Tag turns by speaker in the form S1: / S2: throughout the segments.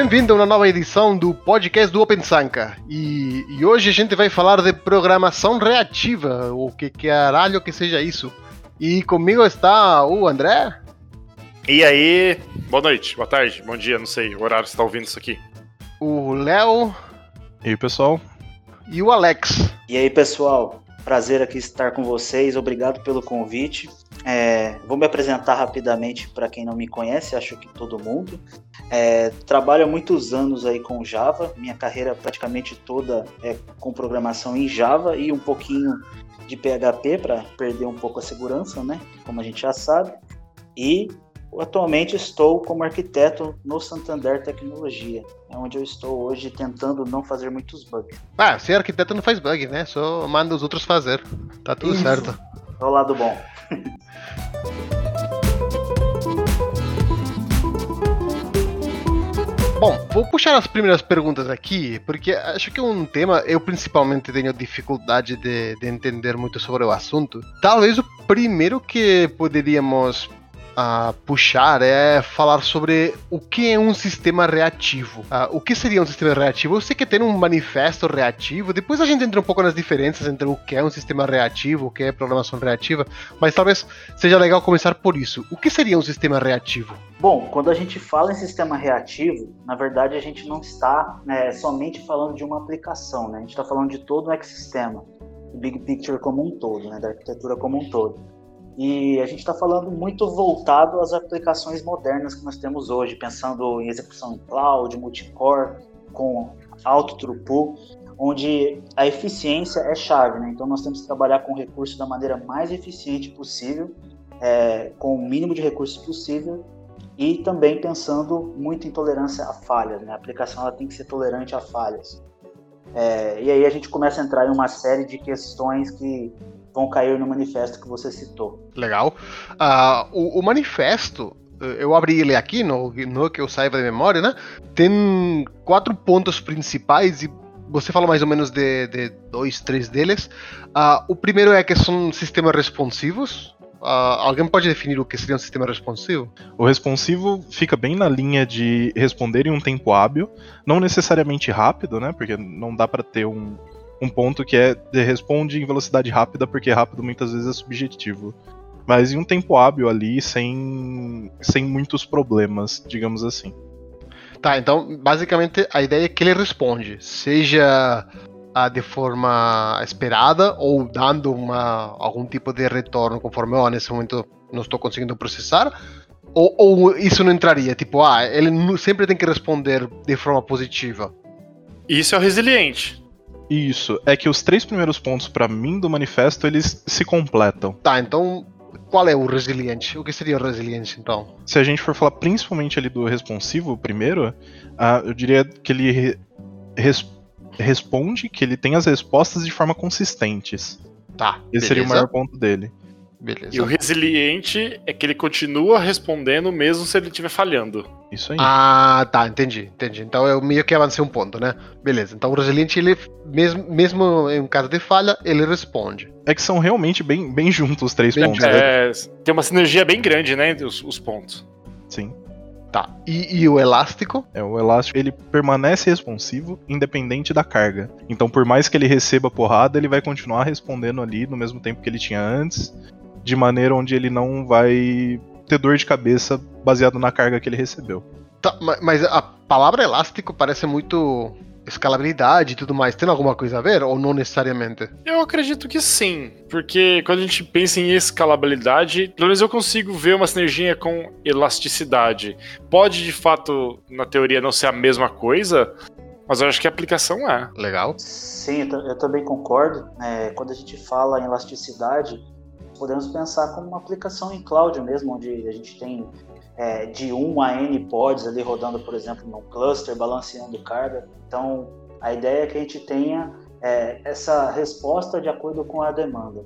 S1: Bem-vindo a uma nova edição do podcast do Open Sanka. E, e, hoje a gente vai falar de programação reativa, o que caralho que seja isso. E comigo está o André.
S2: E aí, boa noite, boa tarde, bom dia, não sei o horário que você está ouvindo isso aqui.
S1: O Léo.
S3: E aí, pessoal.
S1: E o Alex.
S4: E aí, pessoal. Prazer aqui estar com vocês, obrigado pelo convite. É, vou me apresentar rapidamente para quem não me conhece, acho que todo mundo. É, trabalho há muitos anos aí com Java, minha carreira praticamente toda é com programação em Java e um pouquinho de PHP para perder um pouco a segurança, né? Como a gente já sabe. E atualmente estou como arquiteto no Santander Tecnologia, é onde eu estou hoje tentando não fazer muitos bugs.
S1: Ah, ser arquiteto não faz bug, né? Só manda os outros fazer. Tá tudo Isso. certo.
S4: É o lado bom.
S1: Bom, vou puxar as primeiras perguntas aqui, porque acho que é um tema eu principalmente tenho dificuldade de, de entender muito sobre o assunto. Talvez o primeiro que poderíamos a puxar é falar sobre o que é um sistema reativo. Uh, o que seria um sistema reativo? Eu sei que tem um manifesto reativo, depois a gente entra um pouco nas diferenças entre o que é um sistema reativo, o que é programação reativa, mas talvez seja legal começar por isso. O que seria um sistema reativo?
S4: Bom, quando a gente fala em sistema reativo, na verdade a gente não está né, somente falando de uma aplicação, né? a gente está falando de todo o ecossistema, do big picture como um todo, né, da arquitetura como um todo. E a gente está falando muito voltado às aplicações modernas que nós temos hoje, pensando em execução em cloud, multicore, com alto throughput, onde a eficiência é chave. Né? Então nós temos que trabalhar com recursos da maneira mais eficiente possível, é, com o mínimo de recursos possível e também pensando muito em tolerância a falhas. Né? A aplicação ela tem que ser tolerante a falhas. É, e aí a gente começa a entrar em uma série de questões que vão cair no manifesto que você citou.
S1: Legal. Uh, o, o, manifesto, eh, eu abri ele aqui, no, no que eu saiba de memória, né? Tem quatro pontos principais e você fala mais ou menos de, de dois, três deles. Uh, o primeiro é que são sistemas responsivos. Uh, alguém pode definir o que seria um sistema responsivo?
S3: O responsivo fica bem na linha de responder em um tempo hábil, não necessariamente rápido, né? Porque não dá para ter um, um ponto que é de responde em velocidade rápida, porque rápido muitas vezes é subjetivo. Mas em um tempo hábil ali, sem, sem muitos problemas, digamos assim.
S1: Tá, então basicamente a ideia é que ele responde, seja ah, de forma esperada ou dando uma, algum tipo de retorno conforme oh, nesse momento não estou conseguindo processar, ou, ou, isso não entraria? Tipo, ah, ele sempre tem que responder de forma positiva.
S2: Isso é o resiliente.
S3: Isso, é que os três primeiros pontos para mim do manifesto eles se completam.
S1: Tá, então qual é o resiliente? O que seria o resiliente então?
S3: Se a gente for falar principalmente ali do responsivo primeiro, uh, eu diria que ele re res responde, que ele tem as respostas de forma consistentes.
S1: Tá.
S3: Esse beleza. seria o maior ponto dele.
S2: Beleza. E o resiliente é que ele continua respondendo mesmo se ele estiver falhando.
S1: Isso aí. Ah, tá, entendi, entendi. Então eu meio que avancei um ponto, né? Beleza. Então o resiliente, ele, mesmo, mesmo em caso de falha, ele responde.
S3: É que são realmente bem, bem juntos os três bem pontos.
S2: É, tem uma sinergia bem grande, né, os, os pontos.
S3: Sim.
S1: Tá. E, e, o elástico?
S3: É, o elástico ele permanece responsivo independente da carga. Então, por mais que ele receba porrada, ele vai continuar respondendo ali no mesmo tempo que ele tinha antes de maneira onde ele não vai ter dor de cabeça baseado na carga que ele recebeu.
S1: Tá, mas a palavra elástico parece muito escalabilidade e tudo mais. Tem alguma coisa a ver ou não necessariamente?
S2: Eu acredito que sim, porque quando a gente pensa em escalabilidade, pelo menos eu consigo ver uma sinergia com elasticidade. Pode de fato, na teoria, não ser a mesma coisa, mas eu acho que a aplicação é.
S1: Legal.
S4: Sim, eu, também concordo. É, quando a gente fala em elasticidade, podemos pensar como uma aplicação em cloud mesmo, onde a gente tem é, de 1 a N pods ali rodando, por exemplo, no cluster, balanceando carga. Então, a ideia é que a gente tenha é, essa resposta de acordo com a demanda.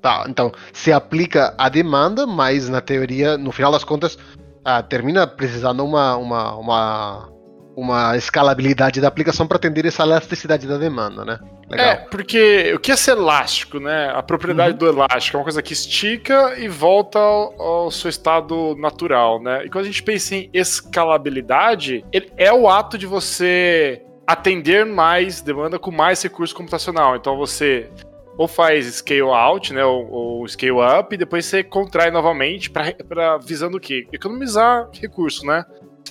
S1: Tá, então se aplica a demanda, mas na teoria, no final das contas, ah, termina precisando uma, uma, uma uma escalabilidade da aplicação para atender essa elasticidade da demanda, né?
S2: Legal. É, porque o que é ser elástico, né? A propriedade uhum. do elástico é uma coisa que estica e volta ao, ao, seu estado natural, né? E quando a gente pensa em escalabilidade, é o ato de você atender mais demanda com mais recurso computacional. Então você ou faz scale out, né, ou, ou scale up, e depois você contrai novamente para visando o quê? Economizar recurso, né?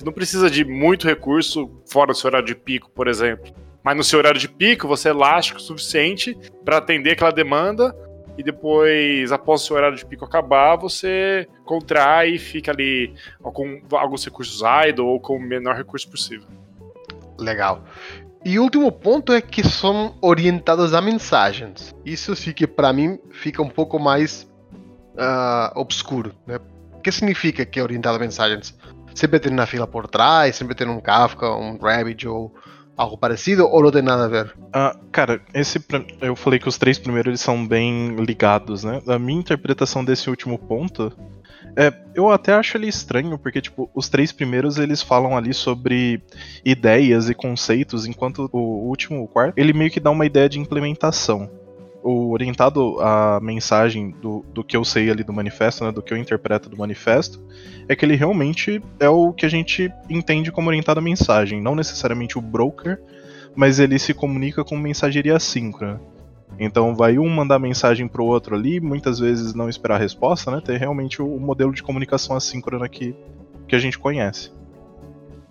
S2: Não precisa de muito recurso fora do seu horário de pico, por exemplo. Mas no seu horário de pico, você é elástico o suficiente para atender aquela demanda e depois, após o seu horário de pico acabar, você contrai e fica ali com alguns recursos idle ou com o menor recurso possível.
S1: Legal. E o último ponto é que são orientados a mensagens. Isso que para mim fica um pouco mais uh, obscuro. Né? O que significa que é orientado a mensagens? Sempre tem na fila por trás, sempre tem um Kafka, um Rabbit ou algo parecido, ou não tem nada a ver?
S3: Uh, cara, esse eu falei que os três primeiros eles são bem ligados, né? A minha interpretação desse último ponto é, eu até acho ele estranho, porque, tipo, os três primeiros eles falam ali sobre ideias e conceitos, enquanto o último, o quarto, ele meio que dá uma ideia de implementação. O orientado à mensagem do, do que eu sei ali do manifesto, né, do que eu interpreto do manifesto, é que ele realmente é o que a gente entende como orientado à mensagem, não necessariamente o broker, mas ele se comunica com mensageria assíncrona. Então vai um mandar mensagem pro outro ali, muitas vezes não esperar a resposta, né? Ter realmente o modelo de comunicação assíncrona que, que a gente conhece.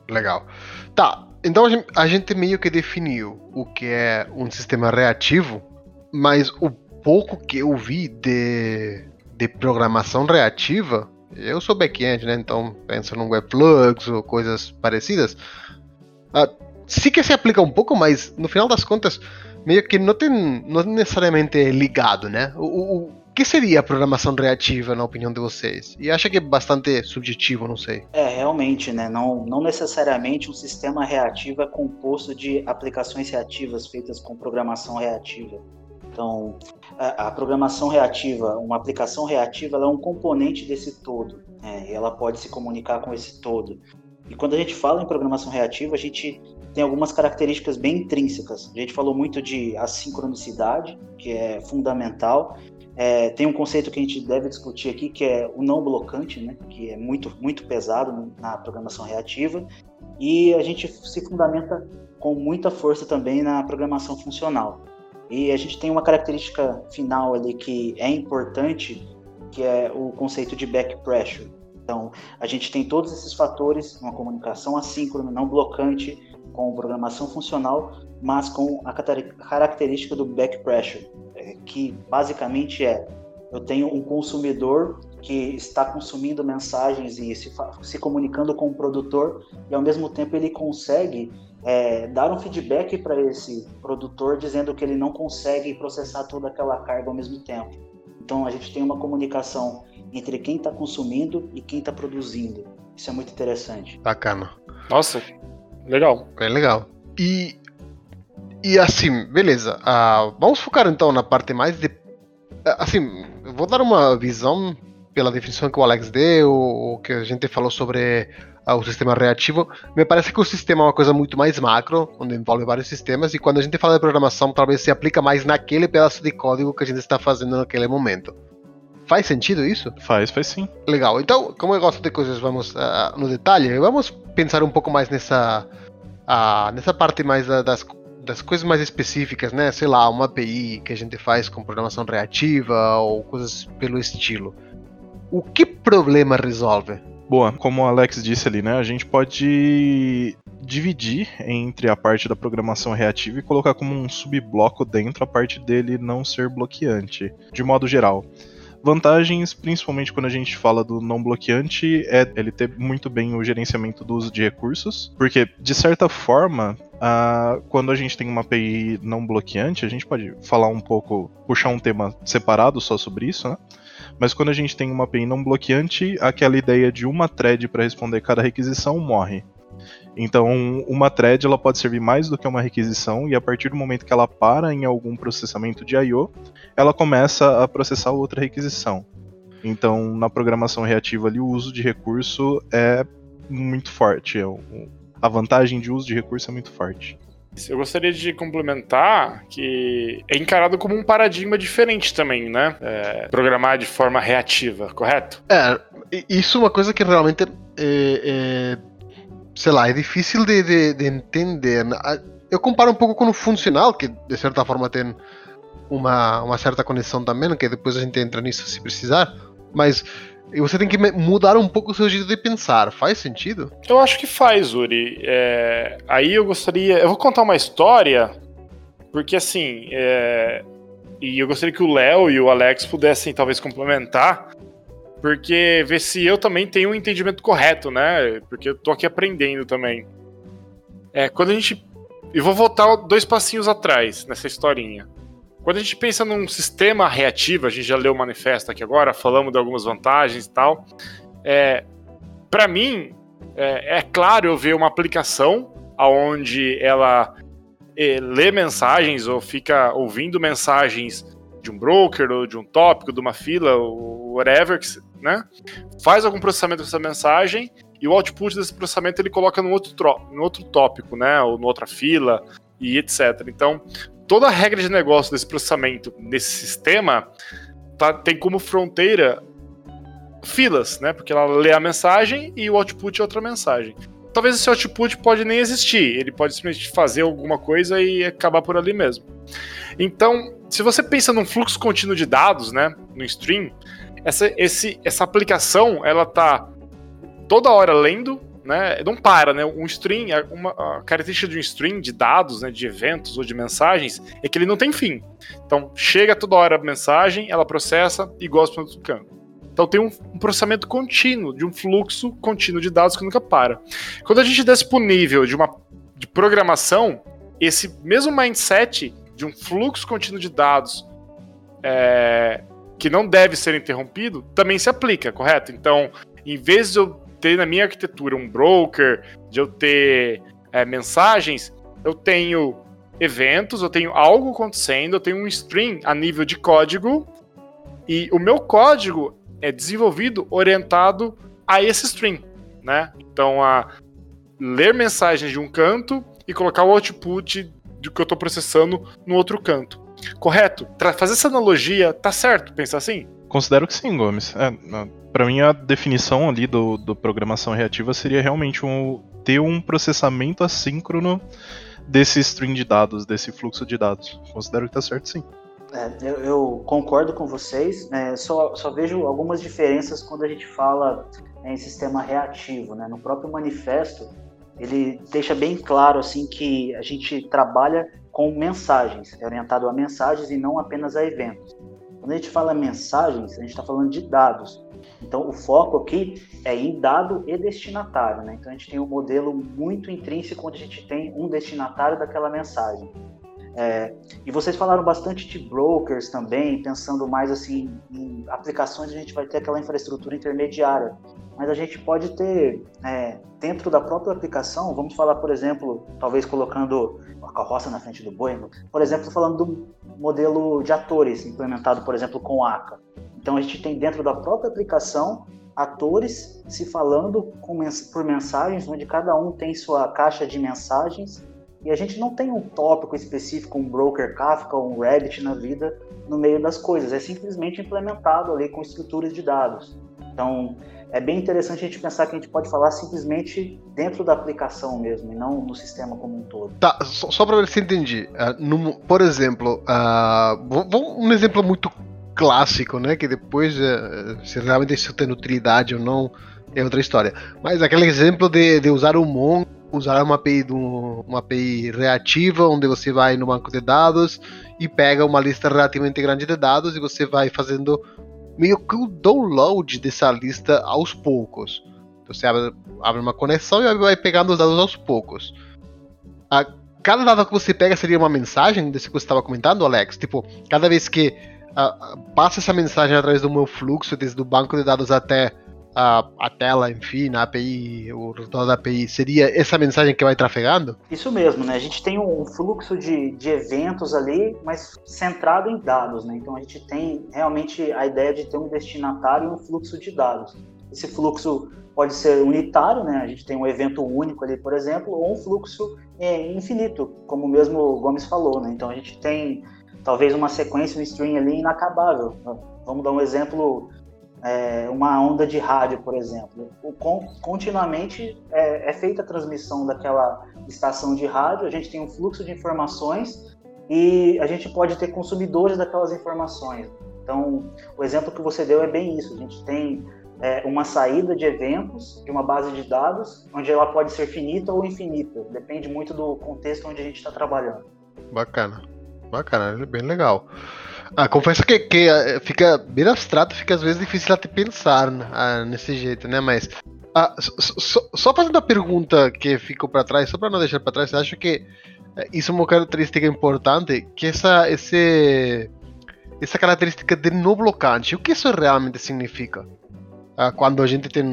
S1: Legal. Tá, então a a gente meio que definiu o que é um sistema reativo, mas o pouco que eu vi de, de programação reativa, eu sou back-end, né? Então penso no Webflux ou coisas parecidas. Ah, que se aplica um pouco, mas no final das contas meio que não tem não necessariamente é ligado, né? O, o, que seria programação reativa, na opinião de vocês? E acha que é bastante subjetivo, não sei.
S4: É, realmente, né? Não, não necessariamente um sistema reativo é composto de aplicações reativas feitas com programação reativa. Então, a, a programação reativa, uma aplicação reativa, ela é um componente desse todo. Né? E ela pode se comunicar com esse todo. E quando a gente fala em programação reativa, a gente tem algumas características bem intrínsecas. A gente falou muito de assincronicidade, que é fundamental. É, tem um conceito que a gente deve discutir aqui, que é o não blocante, né, que é muito, muito pesado na programação reativa. E a gente se fundamenta com muita força também na programação funcional. E a gente tem uma característica final ali que é importante, que é o conceito de back pressure. Então, a gente tem todos esses fatores, uma comunicação assíncrona, não blocante, com programação funcional, mas com a característica do back pressure, é, que basicamente é eu tenho um consumidor que está consumindo mensagens e se, se comunicando com o produtor e ao mesmo tempo ele consegue é, dar um feedback para esse produtor dizendo que ele não consegue processar toda aquela carga ao mesmo tempo. Então a gente tem uma comunicação entre quem está consumindo e quem está produzindo. Isso é muito interessante.
S1: Bacana.
S2: Nossa, legal.
S1: É legal. E, e assim, beleza. Uh, vamos focar então na parte mais de. Assim, vou dar uma visão pela definição que o Alex deu, o que a gente falou sobre uh, o sistema reativo. Me parece que o sistema é uma coisa muito mais macro, onde envolve vários sistemas, e quando a gente fala de programação, talvez se aplica mais naquele pedaço de código que a gente está fazendo naquele momento. Faz sentido isso?
S3: Faz, faz sim.
S1: Legal. Então, como eu gosto de coisas, vamos uh, no detalhe, vamos pensar um pouco mais nessa, uh, nessa parte mais das, das coisas mais específicas, né? Sei lá, uma API que a gente faz com programação reativa ou coisas pelo estilo. O que problema resolve?
S3: Boa, como o Alex disse ali, né? A gente pode dividir entre a parte da programação reativa e colocar como um subbloco dentro a parte dele não ser bloqueante, de modo geral. Vantagens, principalmente quando a gente fala do não bloqueante, é ele ter muito bem o gerenciamento do uso de recursos, porque de certa forma, uh, quando a gente tem uma API não bloqueante, a gente pode falar um pouco, puxar um tema separado só sobre isso, né? Mas quando a gente tem uma API não bloqueante, aquela ideia de uma thread para responder cada requisição morre. Então, uma thread ela pode servir mais do que uma requisição e a partir do momento que ela para em algum processamento de I/O, ela começa a processar outra requisição. Então, na programação reativa ali, o uso de recurso é muito forte. É a vantagem de uso de recurso é muito forte.
S2: Eu gostaria de complementar que é encarado como um paradigma diferente também, né? É, programar de forma reativa, correto?
S1: É, isso é uma coisa que realmente é, é sei lá, é difícil de, de, de, entender. Eu comparo um pouco com o funcional, que de certa forma tem uma, uma certa conexão também, que depois a gente entra nisso se precisar, mas você tem que mudar um pouco o seu jeito de pensar. Faz sentido?
S2: Eu acho que faz, Uri. É... Aí eu gostaria. Eu vou contar uma história, porque assim. É... E eu gostaria que o Léo e o Alex pudessem talvez complementar, porque ver se eu também tenho um entendimento correto, né? Porque eu tô aqui aprendendo também. É, quando a gente. Eu vou voltar dois passinhos atrás nessa historinha. Quando a gente pensa num sistema reativo, a gente já leu o manifesto aqui agora, falamos de algumas vantagens e tal. É, para mim, é, é, claro eu ver uma aplicação onde ela é, lê mensagens ou fica ouvindo mensagens de um broker ou de um tópico, de uma fila, ou whatever, né? Faz algum processamento dessa mensagem e o output desse processamento ele coloca no outro, no outro tópico, né? Ou em outra fila e etc. Então, toda a regra de negócio desse processamento nesse sistema tá, tem como fronteira filas, né? Porque ela lê a mensagem e o output é outra mensagem. Talvez esse output pode nem existir, ele pode simplesmente fazer alguma coisa e acabar por ali mesmo. Então, se você pensa num fluxo contínuo de dados, né, no stream, essa, esse, essa aplicação ela tá toda hora lendo né, não para, né? Um stream, uma a característica de um stream de dados, né, de eventos ou de mensagens, é que ele não tem fim. Então, chega toda hora a mensagem, ela processa e gosta para outro canto. Então tem um, um, processamento contínuo, de um fluxo contínuo de dados que nunca para. Quando a gente desce para o nível de uma de programação, esse mesmo mindset de um fluxo contínuo de dados é, que não deve ser interrompido também se aplica, correto? Então, em vez de eu ter na minha arquitetura um broker, de eu ter é, mensagens, eu tenho eventos, eu tenho algo acontecendo, eu tenho um stream a nível de código e o meu código é desenvolvido orientado a esse stream, né? Então a ler mensagens de um canto e colocar o output do que eu estou processando no outro canto. Correto? Pra fazer essa analogia, tá certo pensar assim?
S3: Considero que sim, Gomes. É, para mim, a definição ali do, do programação reativa seria realmente um, ter um processamento assíncrono desse string de dados, desse fluxo de dados. Considero que tá certo sim.
S4: É, eu, eu, concordo com vocês, né, só, só, vejo algumas diferenças quando a gente fala em sistema reativo. Né? No próprio manifesto, ele deixa bem claro assim que a gente trabalha com mensagens, é orientado a mensagens e não apenas a eventos. Quando a gente fala mensagens, a gente está falando de dados. Então, o foco aqui é em dado e destinatário. Né? Então, a gente tem um modelo muito intrínseco onde a gente tem um destinatário daquela mensagem. É, e vocês falaram bastante de brokers também, pensando mais assim em aplicações, a gente vai ter aquela infraestrutura intermediária. Mas a gente pode ter, é, dentro da própria aplicação, vamos falar, por exemplo, talvez colocando a carroça na frente do boi, por exemplo, falando do modelo de atores implementado, por exemplo, com ACA. Então a gente tem dentro da própria aplicação atores se falando por mensagens, onde cada um tem sua caixa de mensagens e a gente não tem um tópico específico, um broker Kafka ou um Reddit na vida no meio das coisas, é simplesmente implementado ali com estruturas de dados. Então, é bem interessante a gente pensar que a gente pode falar simplesmente dentro da aplicação mesmo, e não no sistema como um todo.
S1: Tá, só, só para ver se entendi. Uh, no, por exemplo, uh, um exemplo muito clássico, né? Que depois, uh, se realmente isso tem utilidade ou não, é outra história. Mas aquele exemplo de, de usar o Mongo, usar uma API, do, uma API reativa, onde você vai no banco de dados e pega uma lista relativamente grande de dados e você vai fazendo meio que o download dessa lista aos poucos. Então você abre, abre uma conexão e vai pegando os dados aos poucos. A, cada dado que você pega seria uma mensagem desse que você estava comentando, Alex? Tipo, cada vez que a, passa essa mensagem através do meu fluxo, desde o banco de dados até a, a tela, enfim, na API, o resultado da API, seria essa mensagem que vai trafegando?
S4: Isso mesmo, né? A gente tem um fluxo de, de eventos ali, mas centrado em dados, né? Então a gente tem realmente a ideia de ter um destinatário e um fluxo de dados. esse fluxo pode ser unitário, né? A gente tem um evento único ali, por exemplo, ou um fluxo é, infinito, como mesmo o Gomes falou, né? Então a gente tem talvez uma sequência, um string ali inacabável. Vamos dar um exemplo, é, uma onda de rádio, por exemplo. O, continuamente é, é feita a transmissão daquela estação de rádio, a gente tem um fluxo de informações e a gente pode ter consumidores daquelas informações. Então, o exemplo que você deu é bem isso. A gente tem é, uma saída de eventos de uma base de dados, onde ela pode ser finita ou infinita. Depende muito do contexto onde a gente está trabalhando.
S1: Bacana. Bacana, é bem legal. Ah, confesso que, que eh, fica bem abstrato, fica às vezes difícil até pensar né, ah, nesse jeito, né? Mas ah, só, só, fazendo a pergunta que ficou para trás, só para não deixar para trás, acha que eh, isso é uma característica importante? Que essa, esse, essa característica de não blocante, o que isso realmente significa? Ah, quando a gente tem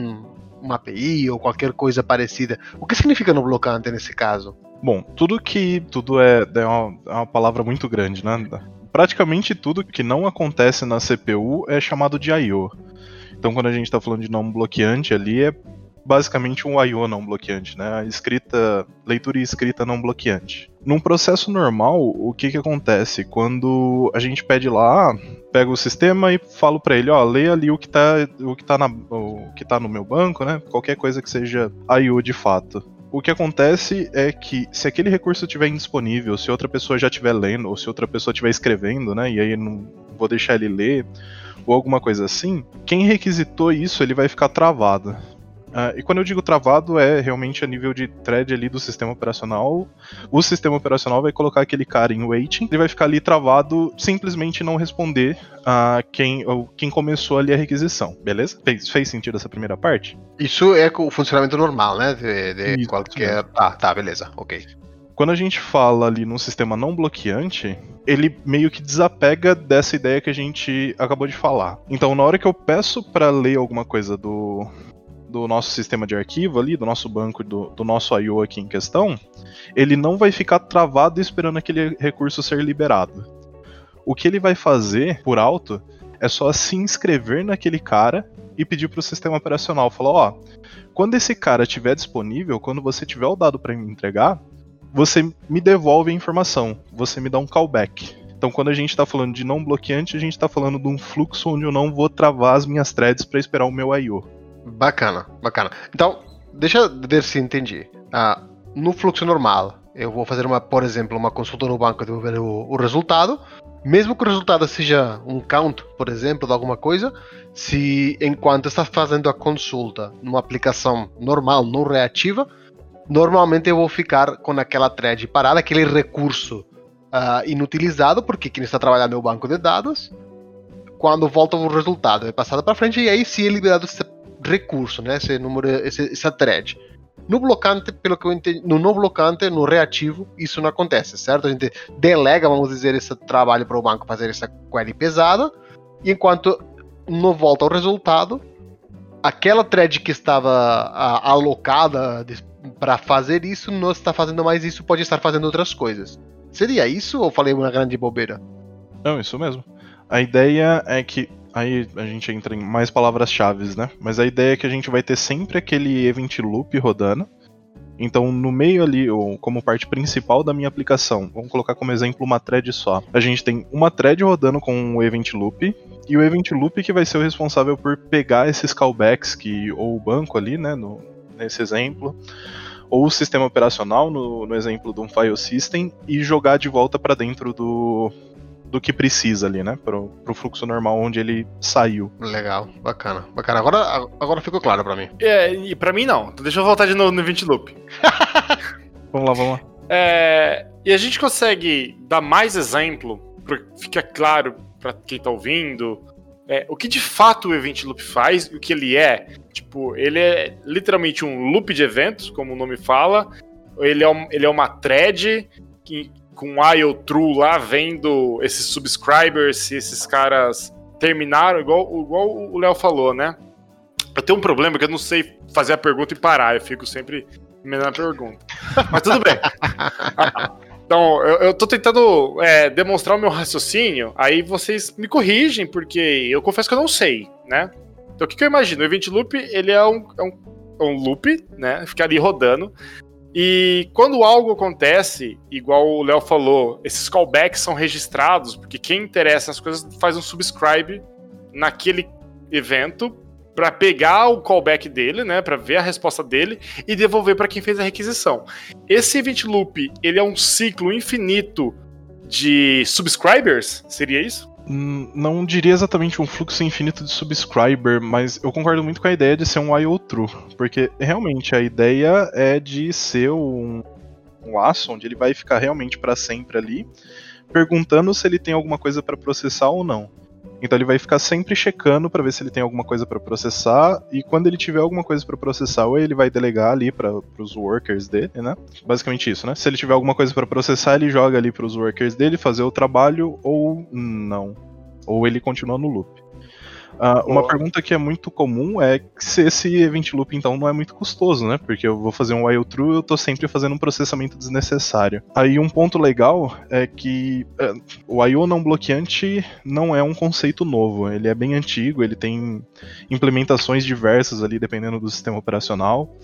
S1: uma API ou qualquer coisa parecida, o que significa no blocante nesse caso?
S3: Bom, tudo que. Tudo é, é, uma, é uma palavra muito grande, né? Praticamente tudo que não acontece na CPU é chamado de I.O. Então, quando a gente está falando de não bloqueante ali, é basicamente um I/O não bloqueante, né? Escrita, leitura e escrita não bloqueante. Num processo normal, o que que acontece quando a gente pede lá, pega o sistema e falo para ele, ó, lê ali o que tá, o que tá na, o que tá no meu banco, né? Qualquer coisa que seja I/O de fato. O que acontece é que se aquele recurso estiver indisponível, se outra pessoa já estiver lendo, ou se outra pessoa estiver escrevendo, né, e aí não vou deixar ele ler, ou alguma coisa assim, quem requisitou isso ele vai ficar travado. Uh, e quando eu digo travado, é realmente a nível de thread ali do sistema operacional. O sistema operacional vai colocar aquele cara em waiting, ele vai ficar ali travado, simplesmente não responder a quem, quem começou ali a requisição, beleza? Fez, fez sentido essa primeira parte?
S1: Isso é o funcionamento normal, né? De, de isso, qualquer. Ah, tá, beleza, ok.
S3: Quando a gente fala ali num sistema não bloqueante, ele meio que desapega dessa ideia que a gente acabou de falar. Então, na hora que eu peço para ler alguma coisa do, do nosso sistema de arquivo ali, do nosso banco, do, do nosso I.O. aqui em questão, ele não vai ficar travado esperando aquele recurso ser liberado. O que ele vai fazer, por alto, é só se inscrever naquele cara e pedir para o sistema operacional, falar, ó, quando esse cara estiver disponível, quando você tiver o dado para me entregar, você me devolve a informação, você me dá um callback. Então, quando a gente está falando de não bloqueante, a gente está falando de um fluxo onde eu não vou travar as minhas threads para esperar o meu I/O.
S1: Bacana, bacana. Então, deixa eu ver se entendi. Ah, no fluxo normal, eu vou fazer uma, por exemplo, uma consulta no banco e ver o, o, resultado. Mesmo que o resultado seja um count, por exemplo, de alguma coisa, se enquanto está fazendo a consulta numa aplicação normal, não reativa, normalmente eu vou ficar com aquela thread parada, aquele recurso uh, inutilizado, porque quem está trabalhando é o banco de dados. Quando volta o resultado, é passado para frente e aí sim é liberado recurso, né? Esse número, esse, essa thread. No blocante, pelo que eu entendi, no não blocante, no reativo, isso não acontece, certo? A gente delega, vamos dizer, esse trabalho para o banco fazer essa query pesada, e enquanto não volta o resultado, aquela thread que estava a, alocada para fazer isso não está fazendo mais isso, pode estar fazendo outras coisas. Seria isso ou falei uma grande bobeira?
S3: Não, isso mesmo. A ideia é que aí a gente entra em mais palavras-chave, né? Mas a ideia é que a gente vai ter sempre aquele event loop rodando. Então, no meio ali, ou como parte principal da minha aplicação, vamos colocar como exemplo uma thread só. A gente tem uma thread rodando com o event loop, e o event loop que vai ser o responsável por pegar esses callbacks que ou o banco ali, né, no, nesse exemplo, ou o sistema operacional no, no exemplo de um file system e jogar de volta para dentro do, do que precisa ali, né? Pro, pro fluxo normal onde ele saiu.
S1: Legal, bacana. Bacana. Agora, agora ficou claro para mim.
S2: É, e pra mim não. Então deixa eu voltar de novo no Event Loop.
S3: vamos lá, vamos lá.
S2: É, e a gente consegue dar mais exemplo, para ficar claro para quem tá ouvindo, é, o que de fato o Event Loop faz e o que ele é. Tipo, ele é literalmente um loop de eventos, como o nome fala. Ele é, um, ele é uma thread que, com IO True lá, vendo esses subscribers, se esses caras terminaram, igual, igual o Léo falou, né? Eu tenho um problema que eu não sei fazer a pergunta e parar, eu fico sempre emendando a pergunta. Mas tudo bem. Então, eu, eu tô tentando é, demonstrar o meu raciocínio, aí vocês me corrigem, porque eu confesso que eu não sei, né? Então o que, que eu imagino? O event loop ele é um, é um, é um loop, né? Fica ali rodando. E quando algo acontece, igual o Léo falou, esses callbacks são registrados, porque quem interessa nas coisas faz um subscribe naquele evento para pegar o callback dele, né, para ver a resposta dele e devolver para quem fez a requisição. Esse event loop, ele é um ciclo infinito de subscribers? Seria isso?
S3: Não diria exatamente um fluxo infinito de subscriber, mas eu concordo muito com a ideia de ser um IO true, porque realmente a ideia é de ser um, um laço onde ele vai ficar realmente para sempre ali, perguntando se ele tem alguma coisa para processar ou não. Então ele vai ficar sempre checando para ver se ele tem alguma coisa para processar e quando ele tiver alguma coisa para processar, ou ele vai delegar ali para os workers dele, né? Basicamente isso, né? Se ele tiver alguma coisa para processar, ele joga ali para os workers dele fazer o trabalho ou não, ou ele continua no loop. Uh, uma pergunta que é muito comum é se esse event loop então não é muito custoso, né? Porque eu vou fazer um while true eu tô sempre fazendo um processamento desnecessário. Aí um ponto legal é que uh, o IO não bloqueante não é um conceito novo, ele é bem antigo, ele tem implementações diversas ali dependendo do sistema operacional.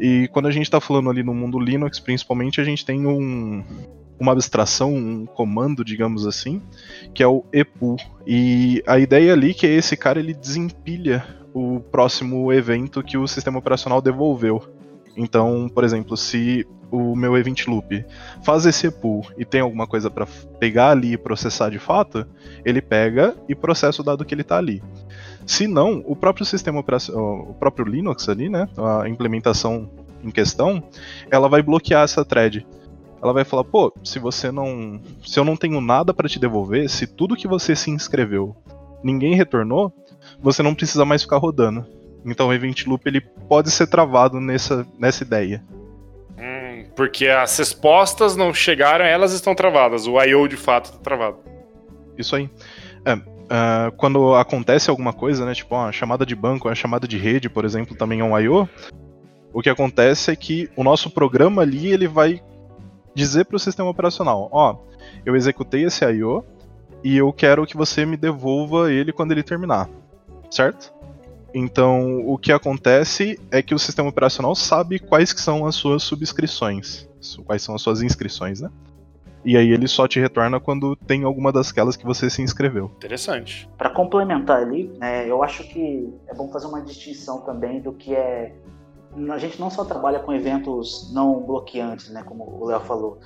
S3: E quando a gente está falando ali no mundo Linux, principalmente, a gente tem um, uma abstração, um comando, digamos assim, que é o epu. E a ideia ali é que esse cara ele desempilha o próximo evento que o sistema operacional devolveu. Então, por exemplo, se o meu event loop faz esse epu e tem alguma coisa para pegar ali e processar de fato, ele pega e processa o dado que ele está ali. Se não, o próprio sistema operacional, o próprio Linux ali, né, a implementação em questão, ela vai bloquear essa thread ela vai falar, pô, se você não. Se eu não tenho nada para te devolver, se tudo que você se inscreveu ninguém retornou, você não precisa mais ficar rodando. Então o Event Loop ele pode ser travado nessa, nessa ideia.
S2: Hum, porque as respostas não chegaram, elas estão travadas. O I.O. de fato está travado.
S3: Isso aí. É, uh, quando acontece alguma coisa, né, tipo uma chamada de banco, uma chamada de rede, por exemplo, também é um I.O., o que acontece é que o nosso programa ali ele vai dizer para o sistema operacional: ó, oh, eu executei esse I/O e eu quero que você me devolva ele quando ele terminar, certo? Então, o que acontece é que o sistema operacional sabe quais que são as suas subscrições, quais são as suas inscrições, né? E aí ele só te retorna quando tem alguma das que você se inscreveu.
S2: Interessante.
S4: Para complementar ali, é, eu acho que é bom fazer uma distinção também do que é a gente não só trabalha com eventos não bloqueantes, né, como o Léo falou.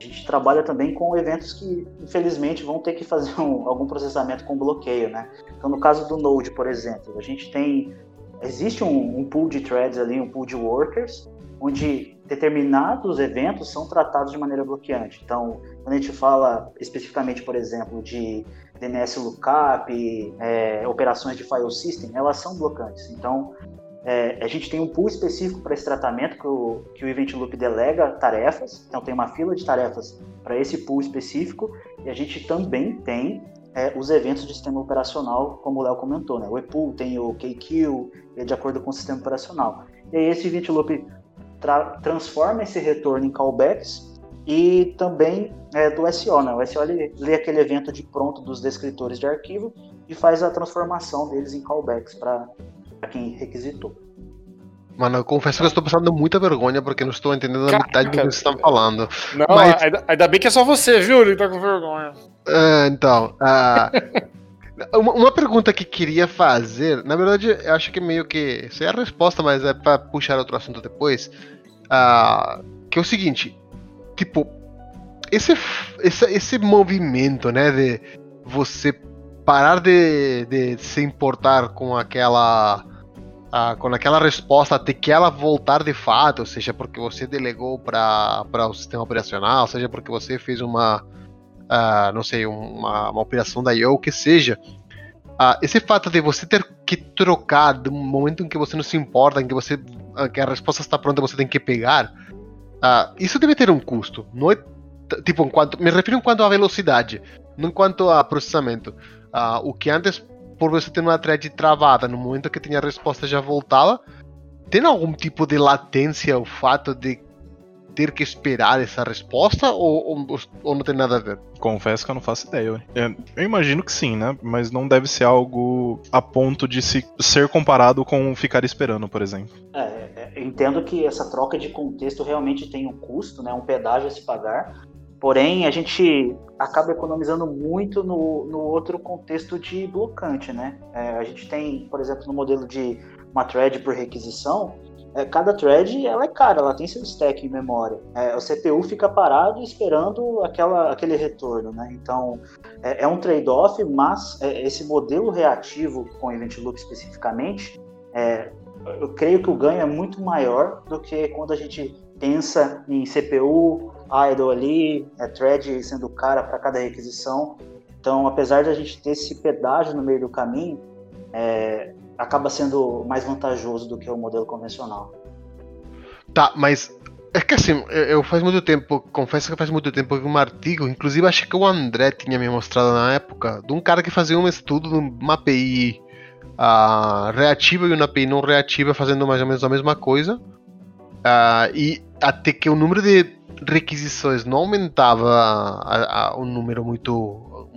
S4: A gente trabalha também com eventos que, infelizmente, vão ter que fazer um, algum processamento com bloqueio, né? Então, no caso do Node, por exemplo, a gente tem existe um, um pool de threads ali, um pool de workers, onde determinados eventos são tratados de maneira bloqueante. Então, quando a gente fala especificamente, por exemplo, de DNS lookup, é, operações de file system, elas são blocantes. Então, é, a gente tem um pool específico para esse tratamento que o, que o Event Loop delega tarefas, então tem uma fila de tarefas para esse pool específico, e a gente também tem é, os eventos de sistema operacional, como o Léo comentou, né? O ePool tem o KQ, é de acordo com o sistema operacional. E aí esse Event Loop tra transforma esse retorno em callbacks e também é, do SO, né? O SO ele lê aquele evento de pronto dos descritores de arquivo e faz a transformação deles em callbacks para para quem requisitou.
S1: Mano, eu confesso que eu estou passando muita vergonha porque não estou entendendo a metade do que vocês estão falando.
S2: Não, Mas... ainda, ainda, bem que é só você, viu? Ele tá com vergonha.
S1: É, então, uh, uma, uma, pergunta que queria fazer, na verdade, eu acho que meio que. Sei a resposta, mas é para puxar outro assunto depois. Uh, que é o seguinte: tipo, esse, esse, esse movimento, né, de você parar de, de se importar com aquela ah, com aquela resposta até que ela voltar de fato, seja porque você delegou para o sistema operacional, seja porque você fez uma, ah, não sei, uma, uma operação da IO, que seja. Ah, esse fato de você ter que trocar do momento em que você não se importa, em que você que a resposta está pronta, você tem que pegar, isso deve ter um custo. Não é tipo, enquanto, me refiro enquanto a velocidade, não quanto a processamento. o que antes por você ter uma thread travada, no momento que tinha a resposta já voltava, tem algum tipo de latência o fato de ter que esperar essa resposta ou, ou, ou, não tem nada a ver?
S3: Confesso que eu não faço ideia. Eu, eu imagino que sim, né? Mas não deve ser algo a ponto de se, ser comparado com ficar esperando, por exemplo.
S4: É, é entendo que essa troca de contexto realmente tem um custo, né? Um pedágio a se pagar. Porém, a gente acaba economizando muito no, no outro contexto de blocante, né? É, a gente tem, por exemplo, no modelo de uma thread por requisição, é, cada thread ela é cara, ela tem seu stack em memória. É, o CPU fica parado esperando aquela, aquele retorno, né? Então é, é um trade-off, mas é, esse modelo reativo com Event Loop especificamente, é, eu creio que o ganho é muito maior do que quando a gente pensa em CPU, idle ali, é, thread sendo cara para cada requisição. Então, apesar de a gente ter esse pedágio no meio do caminho, é, acaba sendo mais vantajoso do que o modelo convencional.
S1: Tá, mas é que assim, eu faz muito tempo, confesso que faz muito tempo eu vi um artigo, inclusive acho que o André tinha me mostrado na época, de um cara que fazia um estudo de uma API uh, reativa e uma API não reativa fazendo mais ou menos a mesma coisa. Uh, e até que o número de requisições não aumentava a, a, um número muito,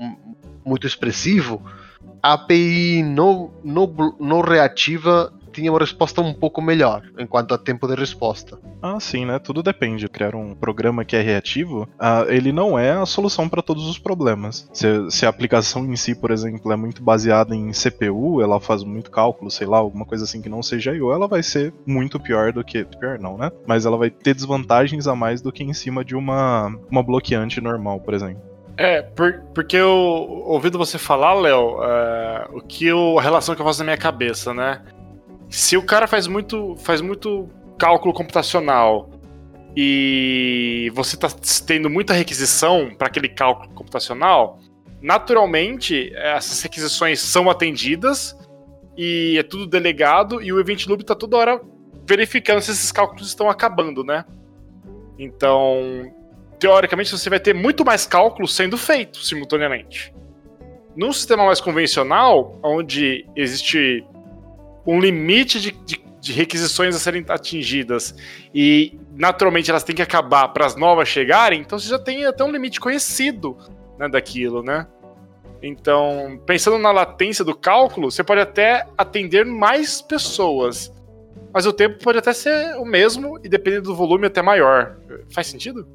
S1: muito expressivo, a API não, não, não reativa tinha uma resposta um pouco melhor enquanto a tempo de resposta.
S3: Ah, sim, né? Tudo depende. Criar um programa que é reativo, uh, ele não é a solução para todos os problemas. Se, se, a aplicação em si, por exemplo, é muito baseada em CPU, ela faz muito cálculo, sei lá, alguma coisa assim que não seja I/O, ela vai ser muito pior do que pior não, né? Mas ela vai ter desvantagens a mais do que em cima de uma uma bloqueante normal, por exemplo.
S2: É, por, porque eu, ouvindo você falar, Léo, é, o que eu, a relação que eu faço na minha cabeça, né? Se o cara faz muito, faz muito cálculo computacional e você está tendo muita requisição para aquele cálculo computacional, naturalmente essas requisições são atendidas e é tudo delegado e o Event Loop está toda hora verificando se esses cálculos estão acabando, né? Então, teoricamente, você vai ter muito mais cálculos sendo feitos simultaneamente. Num sistema mais convencional, onde existe um limite de, de, de requisições a serem atingidas e naturalmente elas têm que acabar para as novas chegarem, então você já tem até um limite conhecido né, daquilo, né? Então, pensando na latência do cálculo, você pode até atender mais pessoas, mas o tempo pode até ser o mesmo e dependendo do volume até maior. Faz sentido?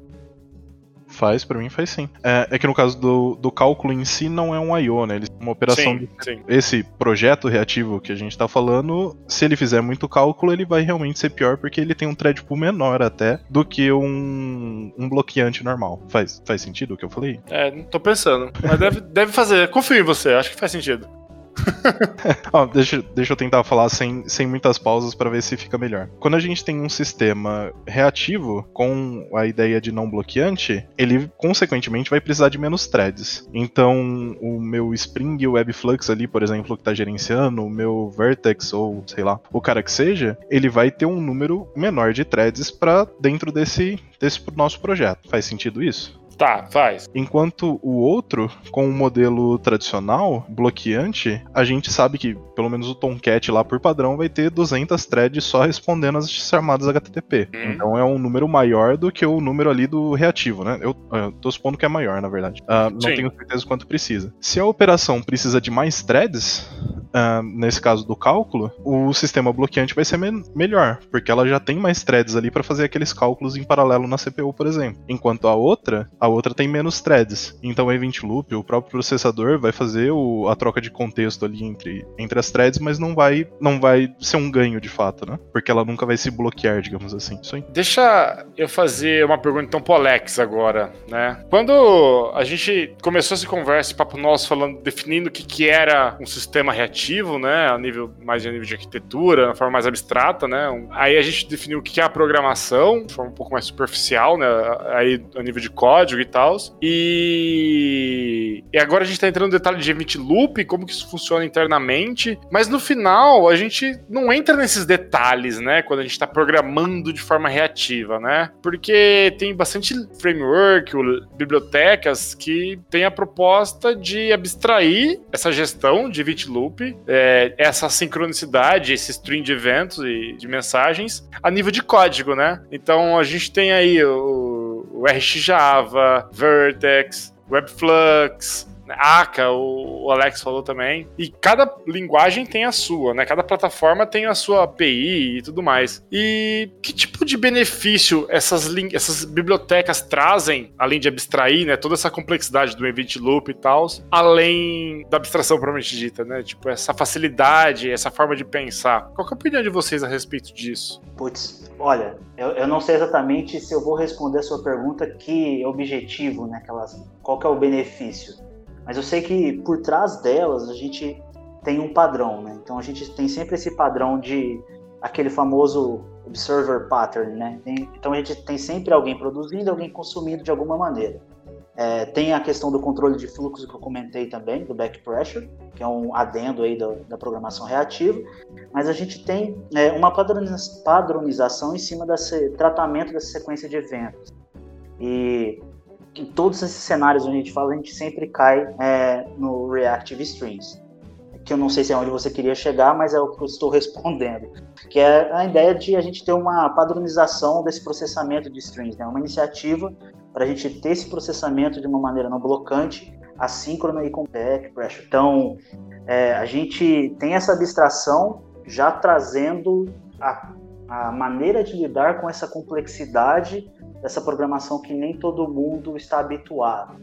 S3: Faz, para mim faz sim. É, é, que no caso do, do cálculo em si não é um I.O., né? Ele é uma operação. Sim, de... sim. Esse projeto reativo que a gente tá falando, se ele fizer muito cálculo, ele vai realmente ser pior porque ele tem um thread pool menor até do que um, um bloqueante normal. Faz, faz sentido o que eu falei?
S2: É, tô pensando. Mas deve, deve fazer. Confio em você, acho que faz sentido.
S3: Ó, deixa, deixa eu tentar falar sem, sem muitas pausas para ver se fica melhor. Quando a gente tem um sistema reativo com a ideia de não bloqueante, ele consequentemente vai precisar de menos threads. Então, o meu Spring Webflux ali, por exemplo, que está gerenciando, o meu Vertex ou sei lá, o cara que seja, ele vai ter um número menor de threads para dentro desse, desse nosso projeto. Faz sentido isso?
S2: Tá, faz.
S3: Enquanto o outro, com o modelo tradicional, bloqueante, a gente sabe que, pelo menos o Tomcat lá por padrão, vai ter 200 threads só respondendo as chamadas HTTP. Hum. Então é um número maior do que o número ali do reativo, né? Eu, eu tô supondo que é maior, na verdade. Uh, não Sim. tenho certeza quanto precisa. Se a operação precisa de mais threads, uh, nesse caso do cálculo, o sistema bloqueante vai ser me melhor, porque ela já tem mais threads ali para fazer aqueles cálculos em paralelo na CPU, por exemplo. Enquanto a outra, a outra tem menos threads. Então o event loop, o próprio processador vai fazer o, a troca de contexto ali entre, entre as threads, mas não vai não vai ser um ganho de fato, né? Porque ela nunca vai se bloquear, digamos assim. Isso aí.
S2: Deixa eu fazer uma pergunta então pro Alex agora, né? Quando a gente começou essa conversa, papo nosso falando, definindo o que, que era um sistema reativo, né? A nível mais a nível de arquitetura, na forma mais abstrata, né? Aí a gente definiu o que é a programação, de forma um pouco mais superficial, né? Aí a nível de código e tal. E... e agora a gente tá entrando no detalhe de event loop, como que isso funciona internamente. Mas no final, a gente não entra nesses detalhes, né? Quando a gente tá programando de forma reativa, né? Porque tem bastante framework, bibliotecas que tem a proposta de abstrair essa gestão de event loop é, essa sincronicidade, esse string de eventos e de mensagens a nível de código, né? Então a gente tem aí o, o RxJava, Vertex, Webflux, Aka, o Alex falou também. E cada linguagem tem a sua, né? Cada plataforma tem a sua API e tudo mais. E que tipo de benefício essas, essas bibliotecas trazem, além de abstrair, né? Toda essa complexidade do event loop e tal, além da abstração propriamente dita, né? Tipo, essa facilidade, essa forma de pensar. Qual é a opinião de vocês a respeito disso?
S4: Putz, olha, eu, eu não sei exatamente se eu vou responder a sua pergunta que objetivo, né? Aquelas, qual que é o benefício? Mas eu sei que por trás delas a gente tem um padrão, né? Então a gente tem sempre esse padrão de aquele famoso observer pattern, né? Tem, então a gente tem sempre alguém produzindo, alguém consumindo de alguma maneira. É, tem a questão do controle de fluxo que eu comentei também, do back pressure, que é um adendo aí da, da programação reativa, mas a gente tem é, uma padronização em cima desse tratamento dessa sequência de eventos. E em todos esses cenários onde a gente fala, a gente sempre cai é, no Reactive Streams. Que eu não sei se é onde você queria chegar, mas é o que eu estou respondendo. Que é a ideia de a gente ter uma padronização desse processamento de streams, né? uma iniciativa para a gente ter esse processamento de uma maneira não blocante, assíncrona e com back pressure. Então, é, a gente tem essa abstração já trazendo a, a maneira de lidar com essa complexidade dessa programação que nem todo mundo está habituado.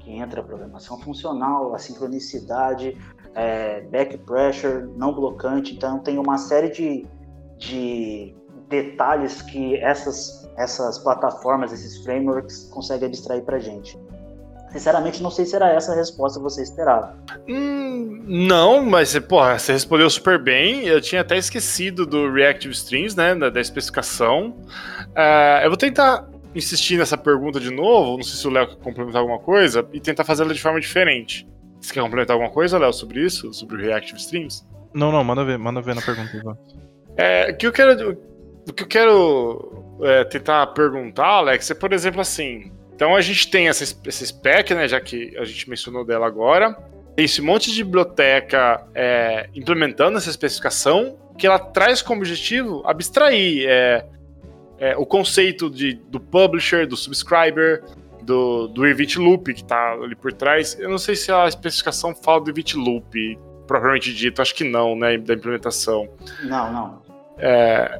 S4: Que entra a programação funcional, a sincronicidade, é, back pressure, não blocante. Então, tem uma série de, de detalhes que essas, essas plataformas, esses frameworks conseguem abstrair para gente. Sinceramente, não sei se era essa a resposta que você esperava.
S2: Hum, não, mas porra, você respondeu super bem. Eu tinha até esquecido do Reactive Streams, né? Da, da especificação. Uh, eu vou tentar insistir nessa pergunta de novo, não sei se o Léo quer complementar alguma coisa, e tentar fazer ela de forma diferente. Você quer complementar alguma coisa, Léo, sobre isso? Sobre o Reactive Streams?
S3: Não, não, manda ver, manda ver na pergunta. Ivan.
S2: É, o que eu quero, o que eu quero é, tentar perguntar, Alex, é, por exemplo, assim, então a gente tem essa, essa spec, né, já que a gente mencionou dela agora, tem esse monte de biblioteca é, implementando essa especificação, que ela traz como objetivo abstrair é, é, o conceito de, do publisher, do subscriber, do, do event loop que está ali por trás. Eu não sei se a especificação fala do event loop, propriamente dito, acho que não, né, da implementação.
S4: Não, não.
S2: É,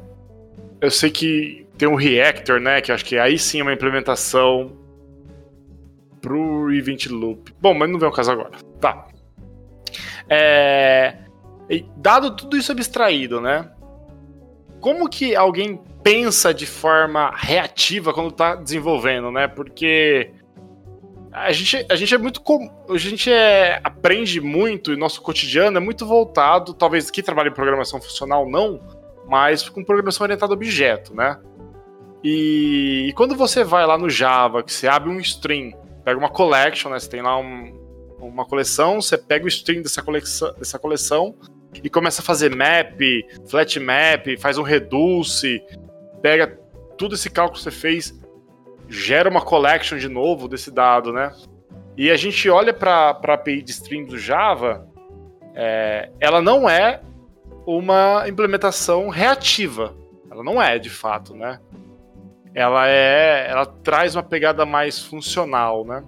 S2: eu sei que tem um reactor, né, que acho que aí sim é uma implementação pro event loop. Bom, mas não vem o caso agora. Tá. É, dado tudo isso abstraído, né? Como que alguém pensa de forma reativa quando está desenvolvendo, né? Porque a gente, a gente é muito. A gente é, aprende muito e nosso cotidiano é muito voltado, talvez que trabalha em programação funcional não, mas com programação orientada a objeto, né? E, e, quando você vai lá no Java, que você abre um string, pega uma collection, né? Você tem lá um, uma coleção, você pega o string dessa coleção, dessa coleção e começa a fazer map, flat map, faz um reduce, pega tudo esse cálculo que você fez, gera uma collection de novo desse dado, né? E a gente olha para a API de stream do Java, é, ela não é uma implementação reativa. Ela não é, de fato, né? Ela é, ela traz uma pegada mais funcional, né?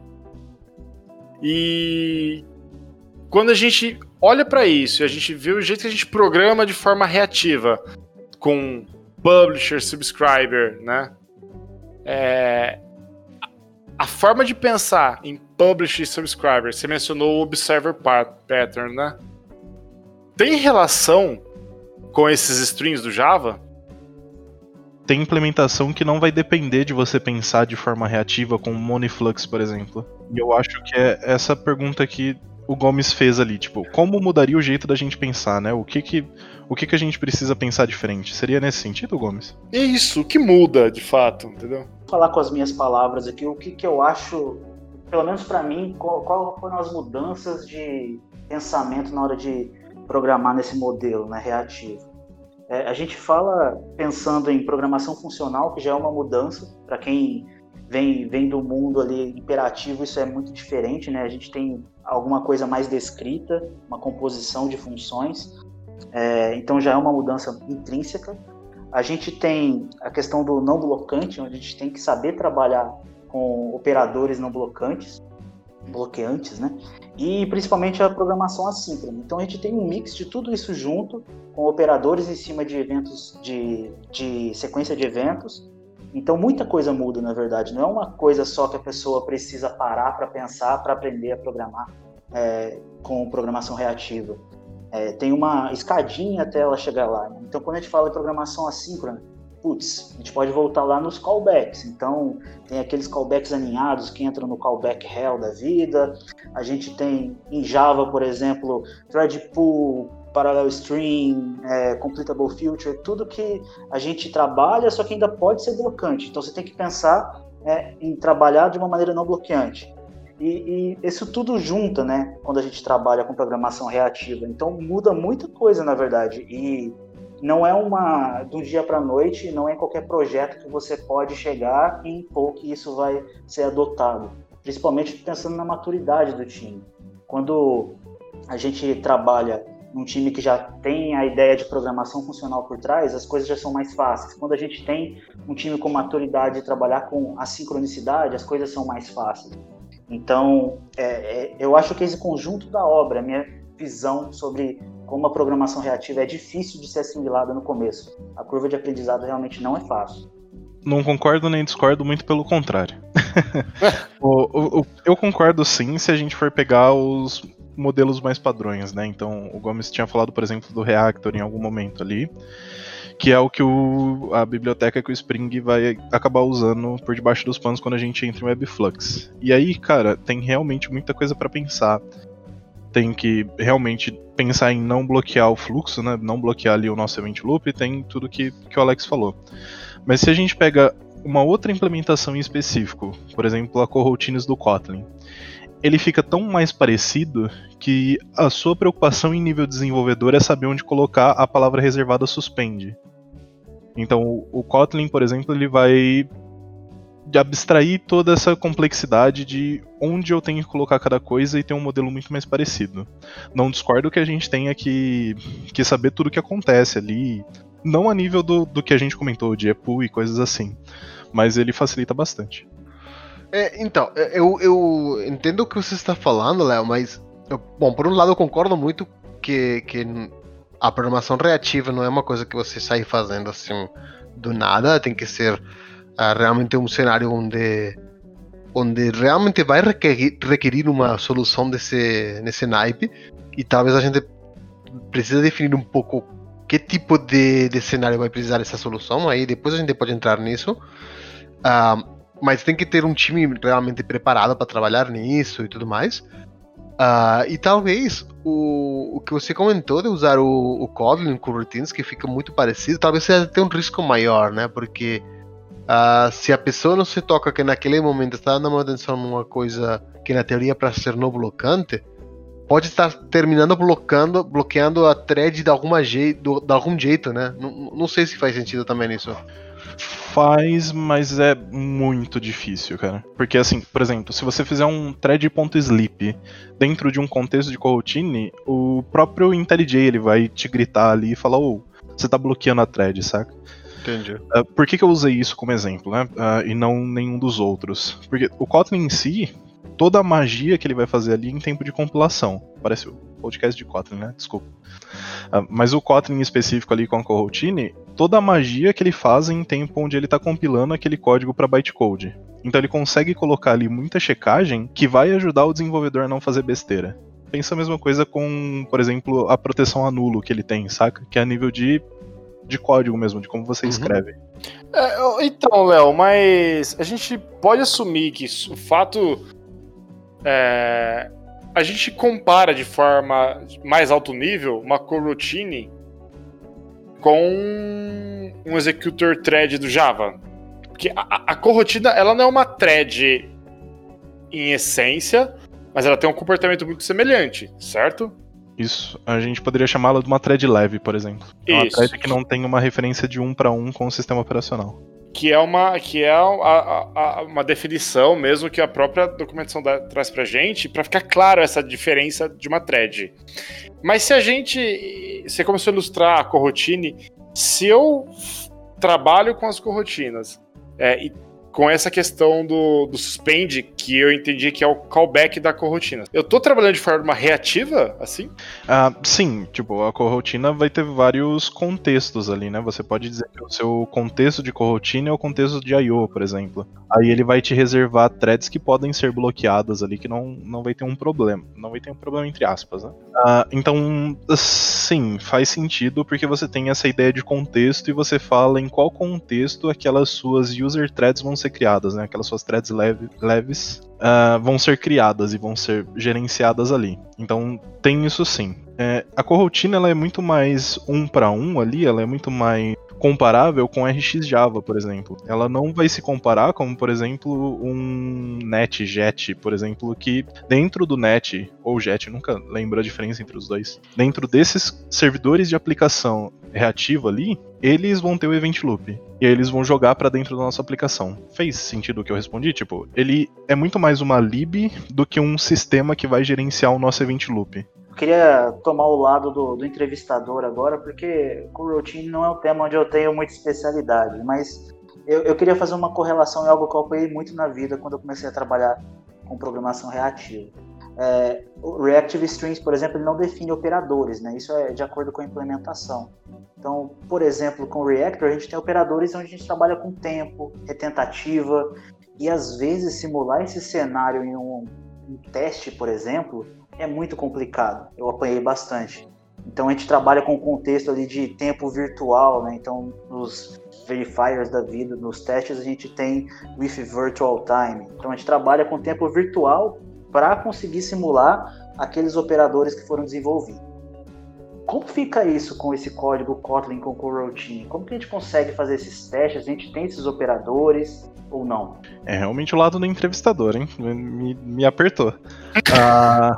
S2: E quando a gente olha para isso a gente vê o jeito que a gente programa de forma reativa, com publisher, subscriber, né? É, a forma de pensar em publisher e subscriber, você mencionou o observer pattern, né? Tem relação com esses strings do Java?
S3: Tem implementação que não vai depender de você pensar de forma reativa com Moniflux, por exemplo. E eu acho que é essa pergunta que o Gomes fez ali, tipo, como mudaria o jeito da gente pensar, né? O que que, o que, que a gente precisa pensar diferente? Seria nesse sentido, Gomes?
S2: É isso, o que muda, de fato, entendeu?
S4: Vou falar com as minhas palavras aqui, o que, que eu acho, pelo menos para mim, qual, qual, foram as mudanças de pensamento na hora de programar nesse modelo, né, reativo. É, a gente fala pensando em programação funcional, que já é uma mudança para quem vem, vem do mundo ali imperativo, isso é muito diferente, né? A gente tem alguma coisa mais descrita, uma composição de funções, é, então já é uma mudança intrínseca. A gente tem a questão do não blocante, onde a gente tem que saber trabalhar com operadores não blocantes, bloqueantes, né? E principalmente a programação assíncrona. Então a gente tem um mix de tudo isso junto, com operadores em cima de eventos, de, de sequência de eventos. Então muita coisa muda, na verdade. Não é uma coisa só que a pessoa precisa parar para pensar, para aprender a programar é, com programação reativa. É, tem uma escadinha até ela chegar lá. Então quando a gente fala de programação assíncrona, putz, a gente pode voltar lá nos callbacks. Então, tem aqueles callbacks aninhados que entram no callback hell da vida. A gente tem em Java, por exemplo, thread pool, parallel string, é, completable tudo que a gente trabalha, só que ainda pode ser bloqueante. Então, você tem que pensar é, em trabalhar de uma maneira não bloqueante. E, e, isso tudo junta, né? Quando a gente trabalha com programação reativa. Então muda muita coisa, na verdade. E não é uma do dia para a noite, não é qualquer projeto que você pode chegar e impor que isso vai ser adotado. Principalmente pensando na maturidade do time. Quando a gente trabalha num time que já tem a ideia de programação funcional por trás, as coisas já são mais fáceis. Quando a gente tem um time com maturidade de trabalhar com a sincronicidade, as coisas são mais fáceis. Então, é, é, eu acho que esse conjunto da obra, minha visão sobre como a programação reativa é difícil de ser assimilada no começo. A curva de aprendizado realmente não é fácil.
S3: Não concordo nem discordo, muito pelo contrário. o, o, eu concordo sim se a gente for pegar os modelos mais padrões, né? Então, o Gomes tinha falado, por exemplo, do Reactor em algum momento ali, que é o que o, a biblioteca que o Spring vai acabar usando por debaixo dos panos quando a gente entra em Webflux. E aí, cara, tem realmente muita coisa para pensar tem que realmente pensar em não bloquear o fluxo, né? Não bloquear ali o nosso event loop, tem tudo que, que o Alex falou. Mas se a gente pega uma outra implementação em específico, por exemplo, a coroutines do Kotlin, ele fica tão mais parecido que a sua preocupação em nível desenvolvedor é saber onde colocar a palavra reservada suspende. Então, o Kotlin, por exemplo, ele vai de abstrair toda essa complexidade de onde eu tenho que colocar cada coisa e ter um modelo muito mais parecido. Não discordo que a gente tenha que, que saber tudo o que acontece ali, não a nível do, do que a gente comentou, de EPU e coisas assim, mas ele facilita bastante.
S1: É, então, é, eu, eu entendo o que você está falando, Léo, mas, eu, bom, por um lado eu concordo muito que, que a programação reativa não é uma coisa que você sai fazendo assim do nada, tem que ser uh, realmente um cenário onde onde realmente vai requerir, requerir uma solução desse nesse naipe e talvez a gente precisa definir um pouco que tipo de, de cenário vai precisar dessa solução aí depois a gente pode entrar nisso uh, mas tem que ter um time realmente preparado para trabalhar nisso e tudo mais uh, e talvez o, o que você comentou de usar o, o Kotlin com routines que fica muito parecido talvez seja ter um risco maior né porque Uh, se a pessoa não se toca que naquele momento está dando atenção numa coisa que na teoria é para ser não blocante, pode estar terminando bloqueando, bloqueando a thread de, alguma jeito, de algum jeito, né? Não, não sei se faz sentido também nisso.
S3: Faz, mas é muito difícil, cara. Porque assim, por exemplo, se você fizer um thread.sleep dentro de um contexto de coroutine, o próprio IntelliJ ele vai te gritar ali e falar, ô, oh, você tá bloqueando a thread, saca?
S1: Entendi.
S3: Uh, por que, que eu usei isso como exemplo, né? Uh, e não nenhum dos outros? Porque o Kotlin em si, toda a magia que ele vai fazer ali em tempo de compilação. Parece o podcast de Kotlin, né? Desculpa. Uh, mas o Kotlin em específico ali com a coroutine, toda a magia que ele faz em tempo onde ele está compilando aquele código para bytecode. Então ele consegue colocar ali muita checagem que vai ajudar o desenvolvedor a não fazer besteira. Pensa a mesma coisa com, por exemplo, a proteção a nulo que ele tem, saca? Que é a nível de de código mesmo, de como você uhum. escreve.
S2: É, então, Léo, mas a gente pode assumir que o fato. É, a gente compara de forma mais alto nível uma coroutine com um executor thread do Java. Porque a, a corotina ela não é uma thread em essência, mas ela tem um comportamento muito semelhante, certo?
S3: Isso. A gente poderia chamá-la de uma thread leve, por exemplo. É uma thread que não tem uma referência de um para um com o sistema operacional.
S2: que é uma que é a, a, a, uma definição mesmo que a própria documentação da, traz para gente para ficar claro essa diferença de uma thread. Mas se a gente você começou a ilustrar a coroutine, se eu trabalho com as coroutinas é, e com essa questão do, do suspend, que eu entendi que é o callback da corrotina. Eu tô trabalhando de forma reativa, assim?
S3: Ah, sim, tipo, a corrotina vai ter vários contextos ali, né? Você pode dizer que o seu contexto de corrotina é o contexto de I.O., por exemplo. Aí ele vai te reservar threads que podem ser bloqueadas ali, que não, não vai ter um problema. Não vai ter um problema entre aspas, né? Ah, então, sim, faz sentido porque você tem essa ideia de contexto e você fala em qual contexto aquelas suas user threads vão ser criadas, né? Aquelas suas threads leve, leves uh, vão ser criadas e vão ser gerenciadas ali. Então tem isso sim. É, a coroutine ela é muito mais um para um ali, ela é muito mais comparável com RX Java, por exemplo. Ela não vai se comparar como, por exemplo, um NetJet, por exemplo, que dentro do Net ou Jet, nunca lembro a diferença entre os dois. Dentro desses servidores de aplicação reativa ali, eles vão ter o event loop. E aí eles vão jogar para dentro da nossa aplicação. Fez sentido o que eu respondi? Tipo, ele é muito mais uma lib do que um sistema que vai gerenciar o nosso event loop.
S4: Eu queria tomar o lado do, do entrevistador agora, porque coroutine não é um tema onde eu tenho muita especialidade, mas eu, eu, queria fazer uma correlação em algo que eu apoiei muito na vida quando eu comecei a trabalhar com programação reativa. É, o Reactive Strings, por exemplo, ele não define operadores, né? Isso é de acordo com a implementação. Então, por exemplo, com o Reactor, a gente tem operadores onde a gente trabalha com tempo, retentativa, e às vezes simular esse cenário em um, um teste, por exemplo, é muito complicado. Eu apanhei bastante. Então a gente trabalha com o contexto ali de tempo virtual, né? Então nos verifiers da vida, nos testes a gente tem with virtual time. Então a gente trabalha com tempo virtual para conseguir simular aqueles operadores que foram desenvolvidos. Como fica isso com esse código Kotlin com coroutine? Como que a gente consegue fazer esses testes? A gente tem esses operadores? ou não?
S3: É realmente o lado do entrevistador, hein? Me, me apertou. ah...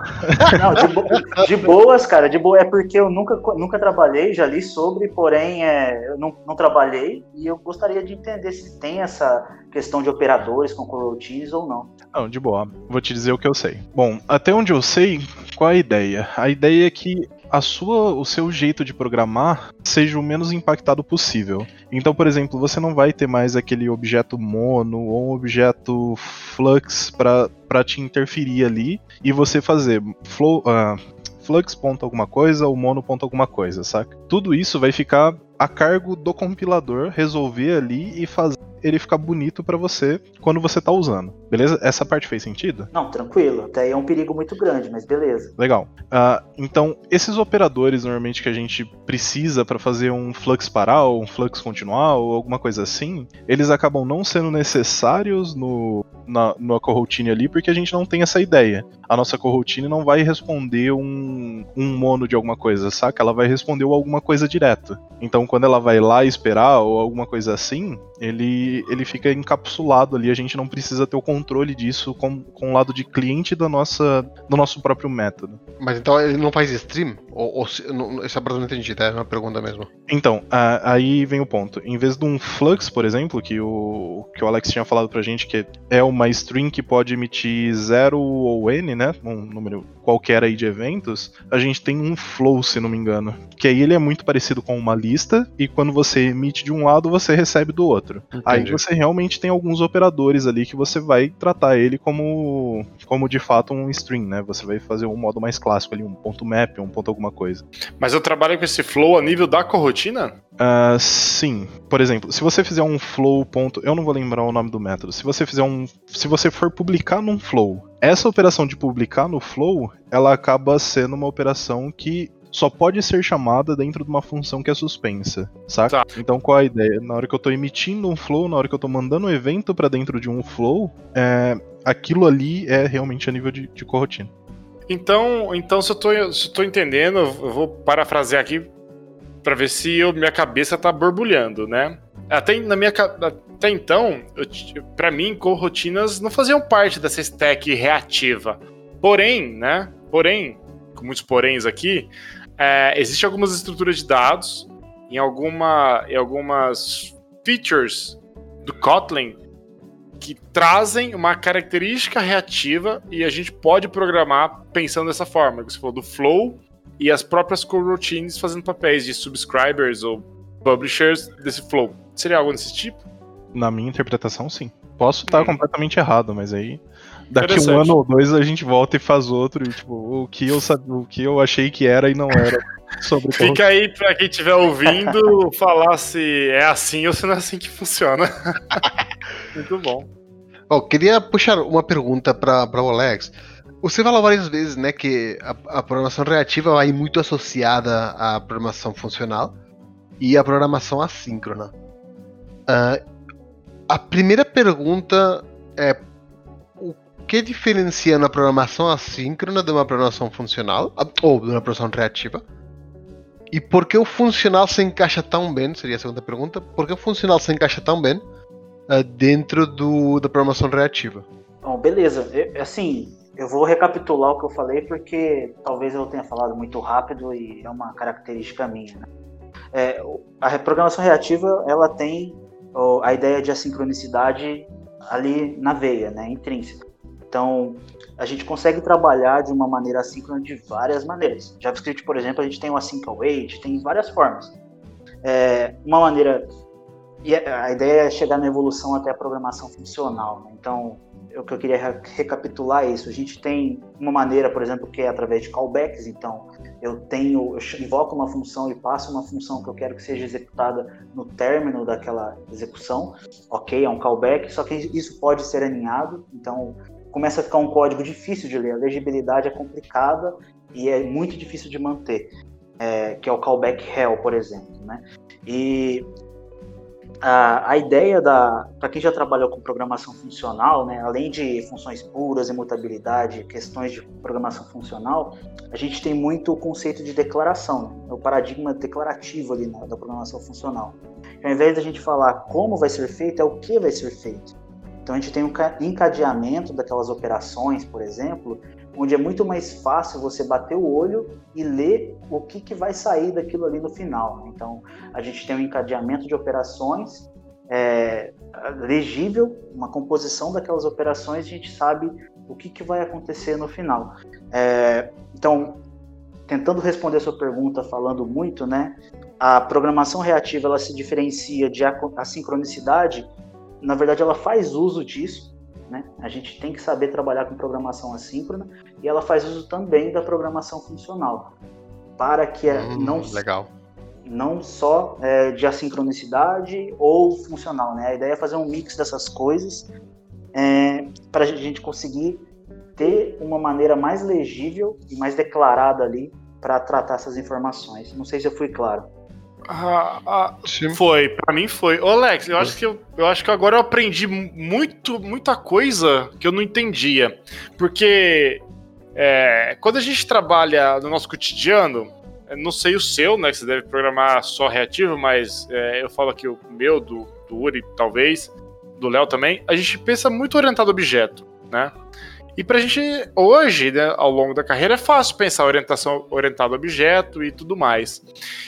S4: não, de, bo de, boas, cara, de boa. É porque eu nunca, nunca trabalhei, já li sobre, porém é, eu não, não trabalhei e eu gostaria de entender se tem essa questão de operadores com coroutines ou não.
S3: Não, de boa. Vou te dizer o que eu sei. Bom, até onde eu sei, qual a ideia? A ideia é que a sua, o seu jeito de programar seja o menos impactado possível. Então, por exemplo, você não vai ter mais aquele objeto mono ou um objeto flux para te interferir ali e você fazer flow, uh, flux ponto alguma coisa ou mono ponto alguma coisa, saca? Tudo isso vai ficar a cargo do compilador resolver ali e fazer ele ficar bonito para você quando você tá usando. Beleza? Essa parte fez sentido?
S4: Não, tranquilo. Até aí é um perigo muito grande, mas beleza.
S3: Legal. Uh, então, esses operadores normalmente que a gente precisa para fazer um flux parar, ou um flux continuar, ou alguma coisa assim, eles acabam não sendo necessários no, na, na coroutine ali, porque a gente não tem essa ideia. A nossa coroutine não vai responder um, um mono de alguma coisa, saca? Ela vai responder alguma coisa direto. Então, quando ela vai lá esperar, ou alguma coisa assim, ele, ele fica encapsulado ali, a gente não precisa ter o controle disso com, com o lado de cliente da nossa, do nosso próprio método.
S1: Mas então ele não faz stream? Ou, ou não, essa parte eu não entendi, tá? É uma pergunta mesmo.
S3: Então, a, aí vem o ponto. Em vez de um flux, por exemplo, que o, que o Alex tinha falado pra gente, que é uma string que pode emitir 0 ou n, né? Um número qualquer aí de eventos, a gente tem um flow, se não me engano. Que aí ele é muito parecido com uma lista, e quando você emite de um lado, você recebe do outro. Entendi. Aí você realmente tem alguns operadores ali que você vai tratar ele como, como de fato um string, né? Você vai fazer um modo mais clássico ali, um ponto map, um ponto alguma coisa.
S2: Mas eu trabalho com esse flow a nível da corrotina?
S3: Uh, sim. Por exemplo, se você fizer um flow ponto, eu não vou lembrar o nome do método. Se você fizer um, se você for publicar num flow, essa operação de publicar no flow, ela acaba sendo uma operação que só pode ser chamada dentro de uma função que é suspensa, saca? Tá. Então qual a ideia? Na hora que eu tô emitindo um flow, na hora que eu tô mandando um evento para dentro de um flow, é, aquilo ali é realmente a nível de, de corrotina.
S2: Então, então se, eu tô, se eu tô entendendo, eu vou parafrasear aqui para ver se eu, minha cabeça tá borbulhando, né? Até na minha até então, para mim, corrotinas não faziam parte dessa stack reativa. Porém, né? Porém, com muitos poréns aqui, é, Existem algumas estruturas de dados em, alguma, em algumas features do Kotlin que trazem uma característica reativa e a gente pode programar pensando dessa forma. Você falou do flow e as próprias coroutines fazendo papéis de subscribers ou publishers desse flow. Seria algo desse tipo?
S3: Na minha interpretação, sim. Posso estar hum. completamente errado, mas aí daqui um ano ou dois a gente volta e faz outro e tipo, o que eu o que eu achei que era e não era sobre
S2: Fica aí para quem estiver ouvindo falar se é assim ou se não é assim que funciona. Muito bom.
S1: Oh, queria puxar uma pergunta para o Alex. Você falou várias vezes, né, que a, a, programação reativa vai muito associada à programação funcional e à programação assíncrona. Uh, a primeira pergunta é que diferencia na programação assíncrona de uma programação funcional ou de uma programação reativa? E por que o funcional se encaixa tão bem? Seria a segunda pergunta. Por que o funcional se encaixa tão bem uh, dentro do, da programação reativa?
S4: Bom, beleza. Eu, assim, eu vou recapitular o que eu falei porque talvez eu tenha falado muito rápido e é uma característica minha. Né? É, a programação reativa ela tem a ideia de assincronicidade ali na veia, né, intrínseca. Então, a gente consegue trabalhar de uma maneira assíncrona de várias maneiras. JavaScript, por exemplo, a gente tem o async await, tem várias formas. É, uma maneira e a ideia é chegar na evolução até a programação funcional. Né? Então, o que eu queria recapitular é isso. A gente tem uma maneira, por exemplo, que é através de callbacks. Então, eu tenho, eu invoco uma função e passo uma função que eu quero que seja executada no término daquela execução. Ok, é um callback, só que isso pode ser aninhado. Então, começa a ficar um código difícil de ler. A legibilidade é complicada e é muito difícil de manter. É, que é o callback hell, por exemplo, né? E a, a ideia da para quem já trabalhou com programação funcional, né, além de funções puras, imutabilidade, questões de programação funcional, a gente tem muito o conceito de declaração, né, o paradigma declarativo ali na, da programação funcional. Ao invés da gente falar como vai ser feito, é o que vai ser feito. Então a gente tem um encadeamento daquelas operações, por exemplo, onde é muito mais fácil você bater o olho e ler o que, que vai sair daquilo ali no final. Né? Então, a gente tem um encadeamento de operações é, legível, uma composição daquelas operações, a gente sabe o que, que vai acontecer no final. É, então, tentando responder a sua pergunta falando muito, né? A programação reativa ela se diferencia de assincronicidade. Na verdade, ela faz uso disso, né? A gente tem que saber trabalhar com programação assíncrona e ela faz uso também da programação funcional para que hum, não
S1: legal
S4: não só é, de assincronicidade ou funcional, né? A ideia é fazer um mix dessas coisas é, para a gente conseguir ter uma maneira mais legível e mais declarada ali para tratar essas informações. Não sei se eu fui claro.
S2: Ah, ah, foi, para mim foi. Ô Alex, eu acho que eu, eu acho que agora eu aprendi muito, muita coisa que eu não entendia. Porque é, quando a gente trabalha no nosso cotidiano, não sei o seu, né? Que você deve programar só reativo, mas é, eu falo aqui o meu, do, do Uri, talvez, do Léo também. A gente pensa muito orientado a objeto, né? E pra gente, hoje, né, ao longo da carreira, é fácil pensar orientação orientada a objeto e tudo mais.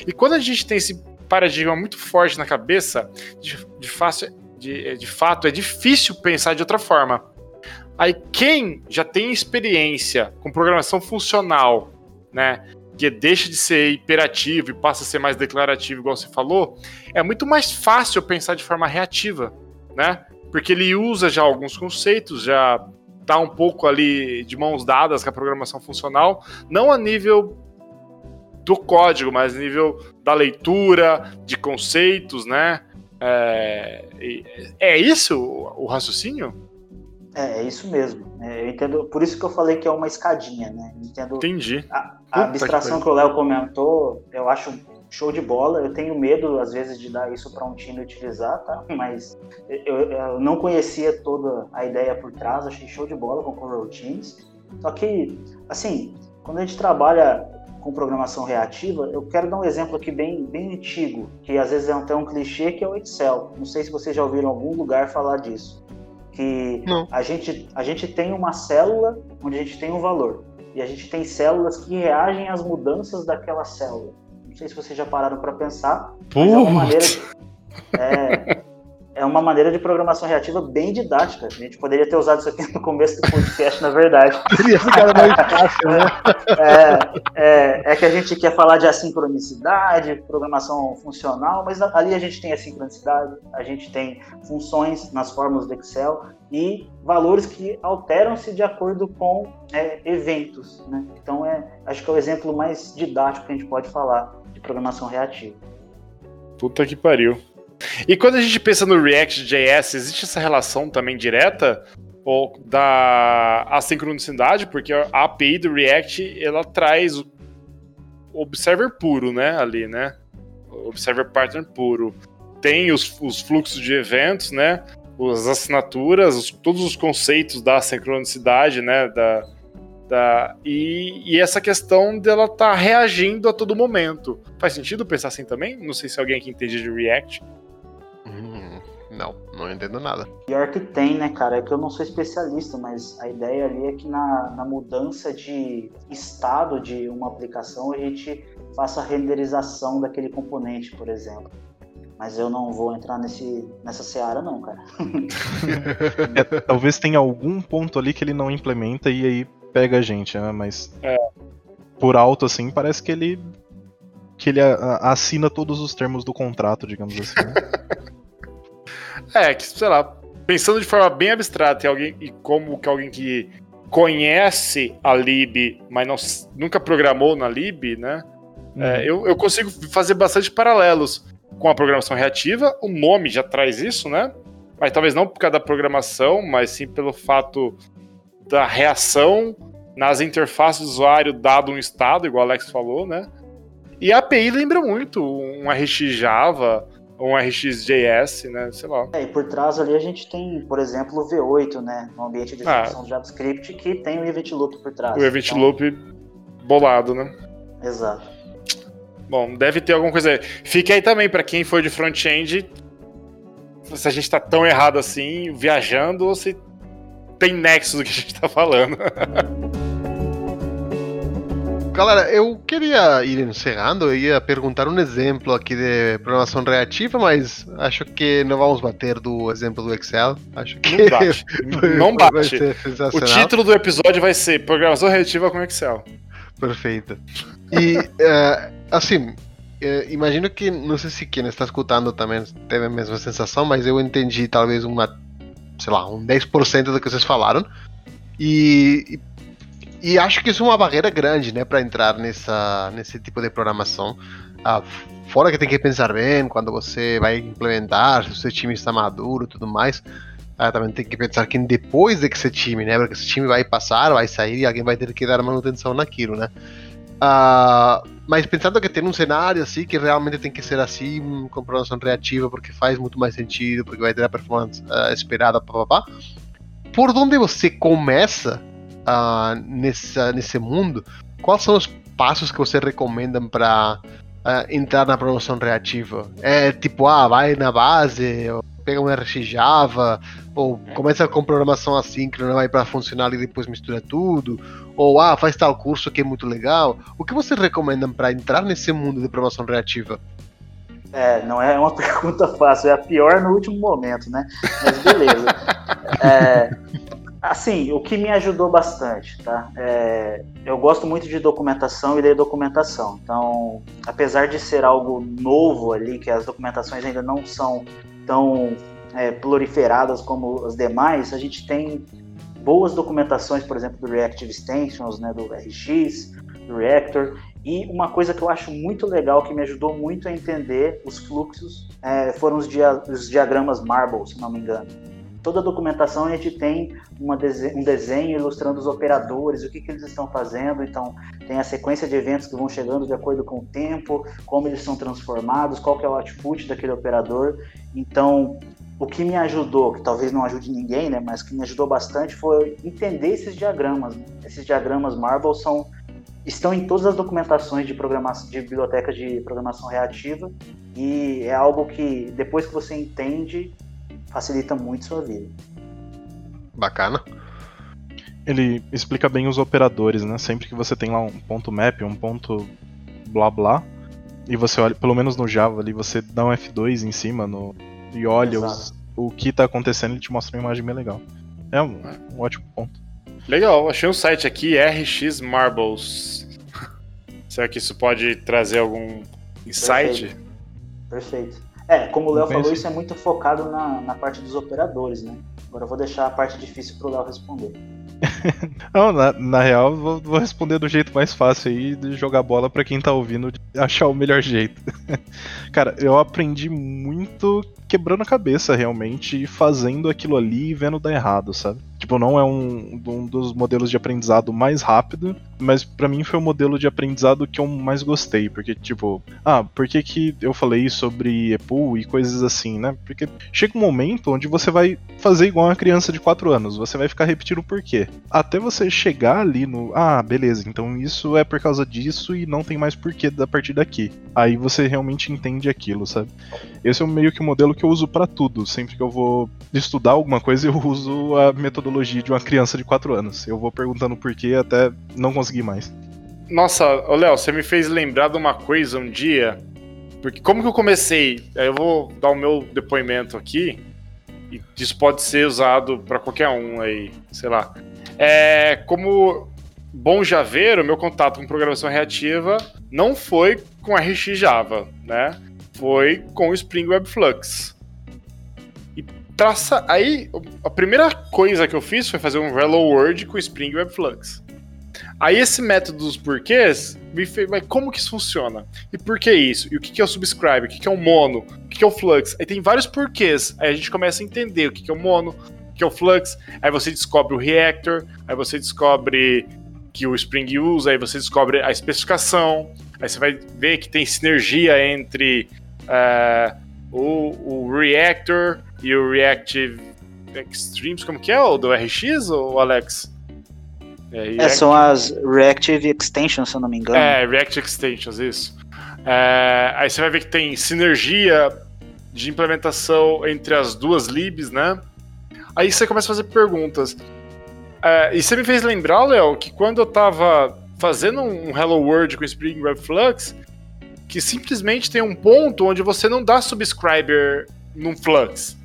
S2: E quando a gente tem esse paradigma muito forte na cabeça, de, de, fácil, de, de fato, é difícil pensar de outra forma. Aí quem já tem experiência com programação funcional, né, que deixa de ser imperativo e passa a ser mais declarativo, igual você falou, é muito mais fácil pensar de forma reativa, né? Porque ele usa já alguns conceitos, já tá um pouco ali de mãos dadas com a programação funcional, não a nível do código, mas a nível da leitura, de conceitos, né? É, é isso o raciocínio?
S4: É, é isso mesmo. É, eu entendo, por isso que eu falei que é uma escadinha, né? entendo
S2: Entendi.
S4: A, a abstração que, que o Léo comentou, eu acho show de bola. Eu tenho medo, às vezes, de dar isso para um time utilizar, tá? Mas eu, eu, não conhecia toda a ideia por trás, achei show de bola com coroutines. Só que, assim, quando a gente trabalha com programação reativa, eu quero dar um exemplo aqui bem, bem antigo, que às vezes é até um clichê, que é o Excel. Não sei se vocês já ouviram em algum lugar falar disso. Que a gente, a gente tem uma célula onde a gente tem um valor. E a gente tem células que reagem às mudanças daquela célula sei se vocês já pararam para pensar, mas é uma maneira de, é, é uma maneira de programação reativa bem didática. A gente poderia ter usado isso aqui no começo do podcast, na verdade.
S1: Teria ficado mais fácil, né?
S4: É, é, é, que a gente quer falar de assincronicidade, programação funcional, mas ali a gente tem assincronicidade, a gente tem funções nas fórmulas do Excel e valores que alteram-se de acordo com é, eventos. Né? Então, é, acho que é o exemplo mais didático que a gente pode falar de programação reativa.
S2: Puta que pariu. E quando a gente pensa no React.js, existe essa relação também direta ou da assincronicidade, porque a API do React ela traz o observer puro, né, ali, né? Observer pattern puro. Tem os, os fluxos de eventos, né? As assinaturas, os, todos os conceitos da sincronicidade, né? Da, da, e, e essa questão dela estar tá reagindo a todo momento. Faz sentido pensar assim também? Não sei se alguém aqui entende de React.
S1: Hum, não, não entendo nada.
S4: Pior que tem, né, cara? É que eu não sou especialista, mas a ideia ali é que na, na mudança de estado de uma aplicação a gente faça a renderização daquele componente, por exemplo. Mas eu não vou entrar nesse, nessa seara, não, cara.
S3: é, talvez tenha algum ponto ali que ele não implementa e aí pega a gente, né? Mas é. por alto, assim, parece que ele. que ele assina todos os termos do contrato, digamos assim. Né?
S2: é, que, sei lá, pensando de forma bem abstrata e, alguém, e como que alguém que conhece a lib, mas não, nunca programou na lib, né? Uhum. É, eu, eu consigo fazer bastante paralelos com a programação reativa. O nome já traz isso, né? Mas talvez não por causa da programação, mas sim pelo fato da reação nas interfaces do usuário dado um estado, igual o Alex falou, né? E a API lembra muito um RX Java ou um RxJS, né? Sei lá.
S4: É, e por trás ali a gente tem, por exemplo, o V8, né? No ambiente de ah. execução ah, JavaScript, que tem o Event Loop por trás.
S2: O Event então... Loop bolado, né?
S4: Exato.
S2: Bom, deve ter alguma coisa aí. Fique aí também para quem for de front-end, se a gente tá tão errado assim, viajando, ou se tem nexo do que a gente tá falando.
S1: Galera, eu queria ir encerrando, eu ia perguntar um exemplo aqui de programação reativa, mas acho que não vamos bater do exemplo do Excel. Acho que
S2: não bate. não bate. O título do episódio vai ser Programação Reativa com Excel.
S1: Perfeito. E, uh, assim, uh, imagino que, não sei se quem está escutando também teve a mesma sensação, mas eu entendi talvez uma sei lá, um 10% do que vocês falaram. E, e, e, acho que isso é uma barreira grande, né, para entrar nessa, nesse tipo de programação. Ah, fora que tem que pensar bem quando você vai implementar, se o seu time está maduro e tudo mais. Ah, também tem que pensar que depois de que esse time, né, porque esse time vai passar, vai sair e alguém vai ter que dar manutenção naquilo, né. Uh, mas pensando que tem um cenário assim que realmente tem que ser assim, com programação reativa, porque faz muito mais sentido, porque vai ter a performance uh, esperada, papapá. Por onde você começa uh, nessa, nesse mundo? Quais são os passos que você recomenda para entrar na programação reativa? É tipo, ah, vai na base, ou pega um RX Java, ou começa com programação assíncrona, vai para funcionar e depois mistura tudo, ou ah, faz tal curso que é muito legal. O que vocês recomendam para entrar nesse mundo de programação reativa?
S4: É, não é uma pergunta fácil, é a pior no último momento, né? Mas beleza. é, assim, o que me ajudou bastante, tá? É, eu gosto muito de documentação e ler documentação. Então, apesar de ser algo novo ali, que as documentações ainda não são tão é, proliferadas como as demais, a gente tem boas documentações, por exemplo, do Reactive Extensions, né, do RX, do Reactor, e uma coisa que eu acho muito legal, que me ajudou muito a entender os fluxos, é, foram os, dia os, diagramas Marble, se não me engano. Toda a documentação a gente tem um desenho ilustrando os operadores, o que, que eles estão fazendo. Então, tem a sequência de eventos que vão chegando de acordo com o tempo, como eles são transformados, qual que é o output daquele operador. Então, o que me ajudou, que talvez não ajude ninguém, né, mas que me ajudou bastante foi entender esses diagramas. Esses diagramas Marble são estão em todas as documentações de programação de bibliotecas de programação reativa e é algo que depois que você entende facilita muito sua vida.
S1: Bacana.
S3: Ele explica bem os operadores, né? Sempre que você tem lá um ponto map, um ponto blá blá, e você olha, pelo menos no Java ali, você dá um F2 em cima no, e olha os, o que tá acontecendo, ele te mostra uma imagem bem legal. É um, um ótimo ponto.
S2: Legal, achei um site aqui, RX Marbles. Será que isso pode trazer algum insight?
S4: Perfeito. Perfeito. É, como o Léo falou, isso é muito focado na, na parte dos operadores, né? Agora eu vou deixar a parte difícil pro Léo responder.
S3: Não, na, na real, vou, vou responder do jeito mais fácil aí, de jogar bola pra quem tá ouvindo, achar o melhor jeito. Cara, eu aprendi muito quebrando a cabeça, realmente, e fazendo aquilo ali e vendo dar errado, sabe? Tipo, não é um, um dos modelos de aprendizado mais rápido, mas pra mim foi o modelo de aprendizado que eu mais gostei, porque, tipo, ah, por que que eu falei sobre EPUL e coisas assim, né? Porque chega um momento onde você vai fazer igual uma criança de 4 anos, você vai ficar repetindo o porquê. Até você chegar ali no, ah, beleza, então isso é por causa disso e não tem mais porquê da partir daqui. Aí você realmente entende aquilo, sabe? Esse é meio que o modelo que eu uso pra tudo. Sempre que eu vou estudar alguma coisa, eu uso a metodologia de uma criança de 4 anos. Eu vou perguntando porquê até não conseguir mais.
S2: Nossa, Léo, você me fez lembrar de uma coisa um dia. Porque como que eu comecei? Eu vou dar o meu depoimento aqui. E isso pode ser usado pra qualquer um aí, sei lá. É, como bom javeiro, meu contato com programação reativa não foi com RX Java, né? Foi com o Spring Web Flux. E traça, aí a primeira coisa que eu fiz foi fazer um Hello World com Spring Web Flux. Aí esse método dos porquês me fez, mas como que isso funciona? E por que isso? E o que que é o subscribe? O que que é o mono? O que que é o flux? Aí tem vários porquês. Aí a gente começa a entender o que que é o mono, o que é o flux. Aí você descobre o reactor, aí você descobre que o Spring usa, aí você descobre a especificação. Aí você vai ver que tem sinergia entre eh, o, o reactor e o reactive extremes. Como que é o do RX, ou Alex? É,
S4: É, são as Reactive Extensions, se eu não me engano.
S2: é, React Extensions, isso. É, aí você vai ver que tem sinergia de implementação entre as duas libs, né? Aí você começa a fazer perguntas. É, e você me fez lembrar, Léo, que quando eu tava fazendo um Hello World com Spring Web Flux, que simplesmente tem um ponto onde você não dá subscriber num Flux.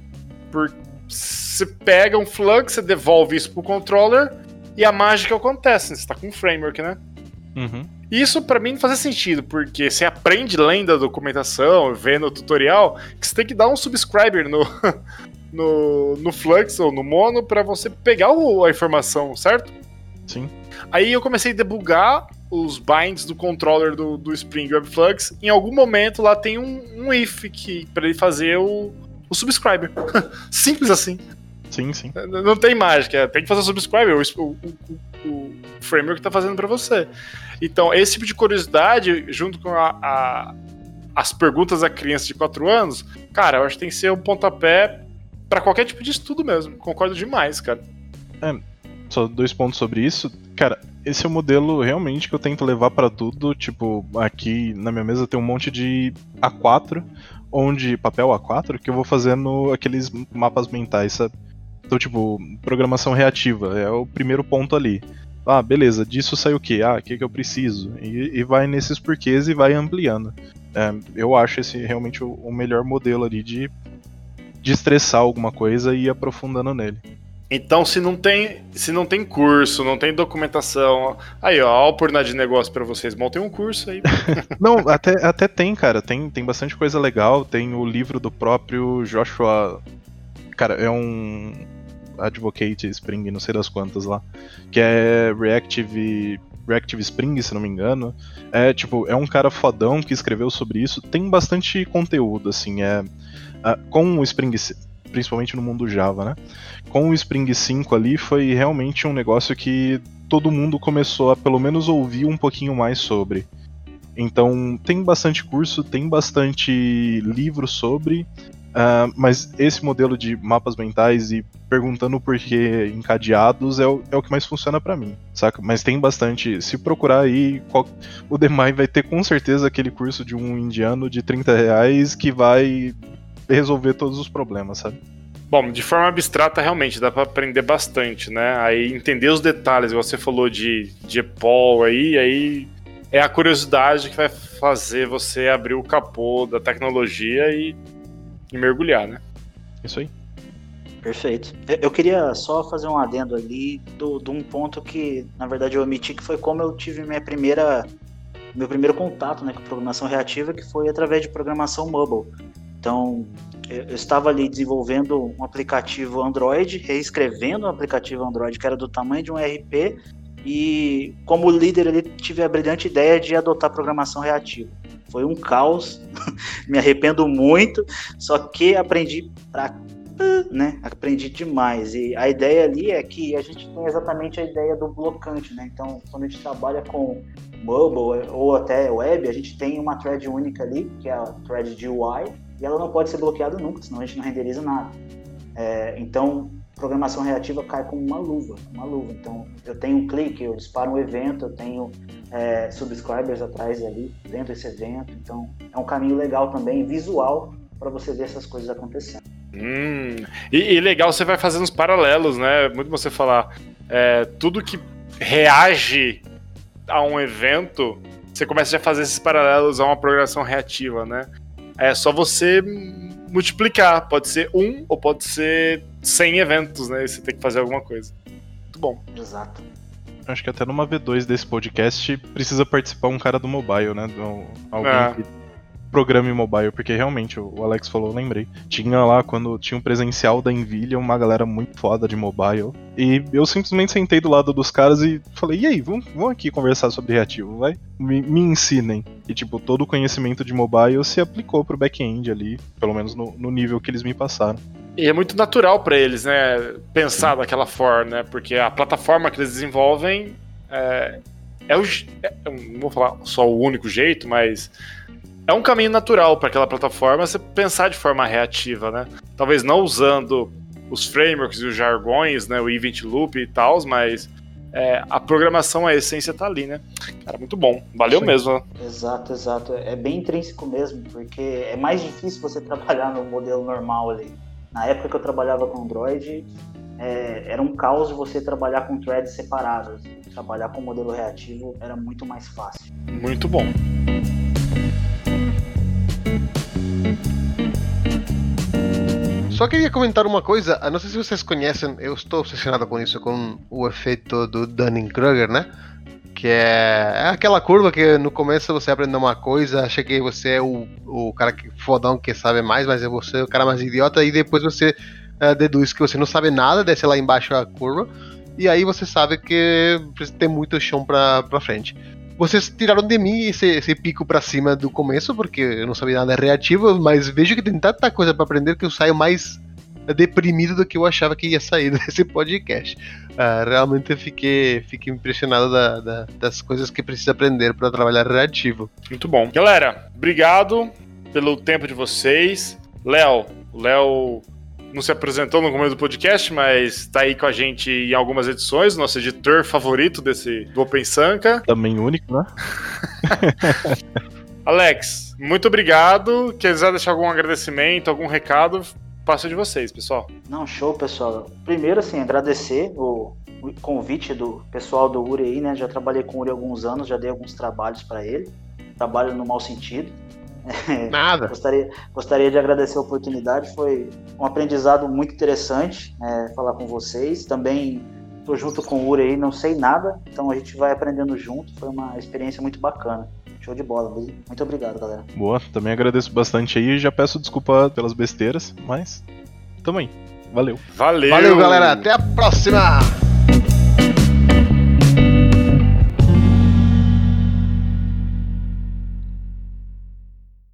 S2: Por, você pega um Flux, você devolve isso pro controller e a mágica acontece. Você tá com um framework, né?
S3: Uhum.
S2: Isso pra mim não faz sentido, porque você aprende lendo a documentação, vendo o tutorial, que você tem que dar um subscriber no, no, no Flux ou no Mono pra você pegar o- a informação, certo?
S3: Sim.
S2: Aí eu comecei a debugar os binds do controller do, do Spring Web Flux. Em algum momento lá tem um, um if que, pra ele fazer o, o subscriber. Simples assim.
S3: Sim, sim.
S2: Não tem mágica, tem que fazer o subscriber, o, o, o- o framework tá fazendo pra você. Então, esse tipo de curiosidade, junto com a- a- as perguntas da criança de 4 anos, cara, eu acho que tem que ser um pontapé pra qualquer tipo de estudo mesmo. Concordo demais, cara.
S3: Só dois pontos sobre isso. Cara, esse é o modelo realmente que eu tento levar pra tudo. Tipo, aqui na minha mesa tem um monte de A4, onde papel A4 que eu vou fazendo aqueles mapas mentais, sabe? Então, tipo, programação reativa é o primeiro ponto ali. Ah, beleza, disso sai o quê? Ah, o que, que eu preciso? E, e vai nesses porquês e vai ampliando. É, eu acho esse realmente o, o melhor modelo ali de, de estressar alguma coisa e ir aprofundando nele.
S2: Então, se não tem, se não tem curso, não tem documentação, aí ó, a oportunidade de negócio pra vocês, montem um curso aí.
S3: Não, até, até tem, cara. Tem, tem bastante coisa legal. Tem o livro do próprio Joshua. Cara, é um Advocate Spring, não sei das quantas lá. Que é Reactive. Reactive Spring, se não me engano. É, tipo, é um cara fodão que escreveu sobre isso. Tem bastante conteúdo, assim. É, com o Spring, principalmente no mundo Java, né? Com o Spring 5 ali, foi realmente um negócio que todo mundo começou a pelo menos ouvir um pouquinho mais sobre. Então tem bastante curso, tem bastante livro sobre, ah, mas esse modelo de mapas mentais e perguntando por que encadeados é o, é o que mais funciona pra mim, saca? Mas tem bastante. Se procurar aí, qual- o Demai vai ter com certeza aquele curso de um indiano de 30 reais que vai resolver todos os problemas, sabe?
S2: Bom, de forma abstrata, realmente, dá pra aprender bastante, né? Aí entender os detalhes, você falou de, de EPOL aí, aí é a curiosidade que vai fazer você abrir o capô da tecnologia e, e mergulhar, né?
S3: Isso aí.
S4: Perfeito. Eu queria só fazer um adendo ali de um ponto que, na verdade, eu omiti, que foi como eu tive minha primeira, meu primeiro contato né, com programação reativa, que foi através de programação mobile. Então, eu estava ali desenvolvendo um aplicativo Android, reescrevendo um aplicativo Android que era do tamanho de um RP, e como líder ele tive a brilhante ideia de adotar programação reativa. Foi um caos, me arrependo muito, só que aprendi pra né? Aprendi demais. E a ideia ali é que a gente tem exatamente a ideia do blocante, né? Então, quando a gente trabalha com mobile ou até web, a gente tem uma thread única ali, que é a thread de UI, e ela não pode ser bloqueada nunca, senão a gente não renderiza nada. É, então, programação reativa cai como uma luva, uma luva. Então, eu tenho um clique, eu disparo um evento, eu tenho é, subscribers atrás ali, dentro desse evento. Então, é um caminho legal também, visual, para você ver essas coisas acontecendo.
S2: Hum, e, e, legal, você vai fazendo os paralelos, né? Muito você falar. É, tudo que reage a um evento, você começa a fazer esses paralelos a uma programação reativa, né? É só você multiplicar. Pode ser um ou pode ser 100 eventos, né? E você tem que fazer alguma coisa. Muito bom.
S4: Exato.
S3: Acho que até numa V2 desse podcast precisa participar um cara do mobile, né? Alguém é. que programa mobile, porque realmente, o Alex falou, eu lembrei. Tinha lá, quando tinha um presencial da Nvidia, uma galera muito foda de mobile. E eu simplesmente sentei do lado dos caras e falei, e aí, vamos, vamos aqui conversar sobre reativo, vai? Me, me ensinem. E, tipo, todo o conhecimento de mobile se aplicou pro back-end ali, pelo menos no, no nível que eles me passaram.
S2: E é muito natural para eles, né, pensar daquela forma, né? Porque a plataforma que eles desenvolvem é, é o. É, não vou falar só o único jeito, mas é um caminho natural para aquela plataforma você pensar de forma reativa, né? Talvez não usando os frameworks e os jargões, né? O event loop e tal, mas é, a programação, a essência tá ali, né? Cara, muito bom. Valeu Sim. mesmo. Né?
S4: Exato, exato. É bem intrínseco mesmo, porque é mais difícil você trabalhar no modelo normal ali. Na época que eu trabalhava com Android, é, era um caos você trabalhar com threads separados. Trabalhar com modelo reativo era muito mais fácil.
S2: Muito bom.
S1: Só queria comentar uma coisa, não sei se vocês conhecem, eu estou obsessionado com isso, com o efeito do Dunning-Kruger, né? Que é, é, aquela curva que no começo você aprende uma coisa, acha que você é o, o cara que, fodão que sabe mais, mas é você o cara mais idiota, e depois você uh, deduz que você não sabe nada, desce lá embaixo a curva, e aí você sabe que tem muito chão pra, pra frente. Vocês tiraram de mim esse, esse pico para cima do começo, porque eu não sabia nada reativo, mas vejo que tem tanta coisa para aprender que eu saio mais deprimido do que eu achava que ia sair desse podcast. Uh, realmente fiquei, fiquei impressionado da, da, das coisas que precisa aprender para trabalhar reativo.
S2: Muito bom. Galera, obrigado pelo tempo de vocês. Léo, Léo não se apresentou no começo do podcast, mas está aí com a gente em algumas edições, nosso editor favorito desse do Open Sanka.
S3: Também único, né?
S2: Alex, muito obrigado. Quiser deixar algum agradecimento, algum recado, passo de vocês, pessoal.
S4: Não, show, pessoal. Primeiro, assim, agradecer o, o convite do pessoal do URI aí, né? Já trabalhei com o URI há alguns anos, já dei alguns trabalhos para ele. Trabalho no mau sentido.
S1: Nada.
S4: gostaria, gostaria de agradecer a oportunidade, foi um aprendizado muito interessante é, falar com vocês. Também estou junto com o Uri aí, não sei nada, então a gente vai aprendendo junto. Foi uma experiência muito bacana. Show de bola, muito obrigado, galera.
S3: Boa, também agradeço bastante aí e já peço desculpa pelas besteiras, mas tamo aí. Valeu.
S2: Valeu.
S1: Valeu, galera. Até a próxima.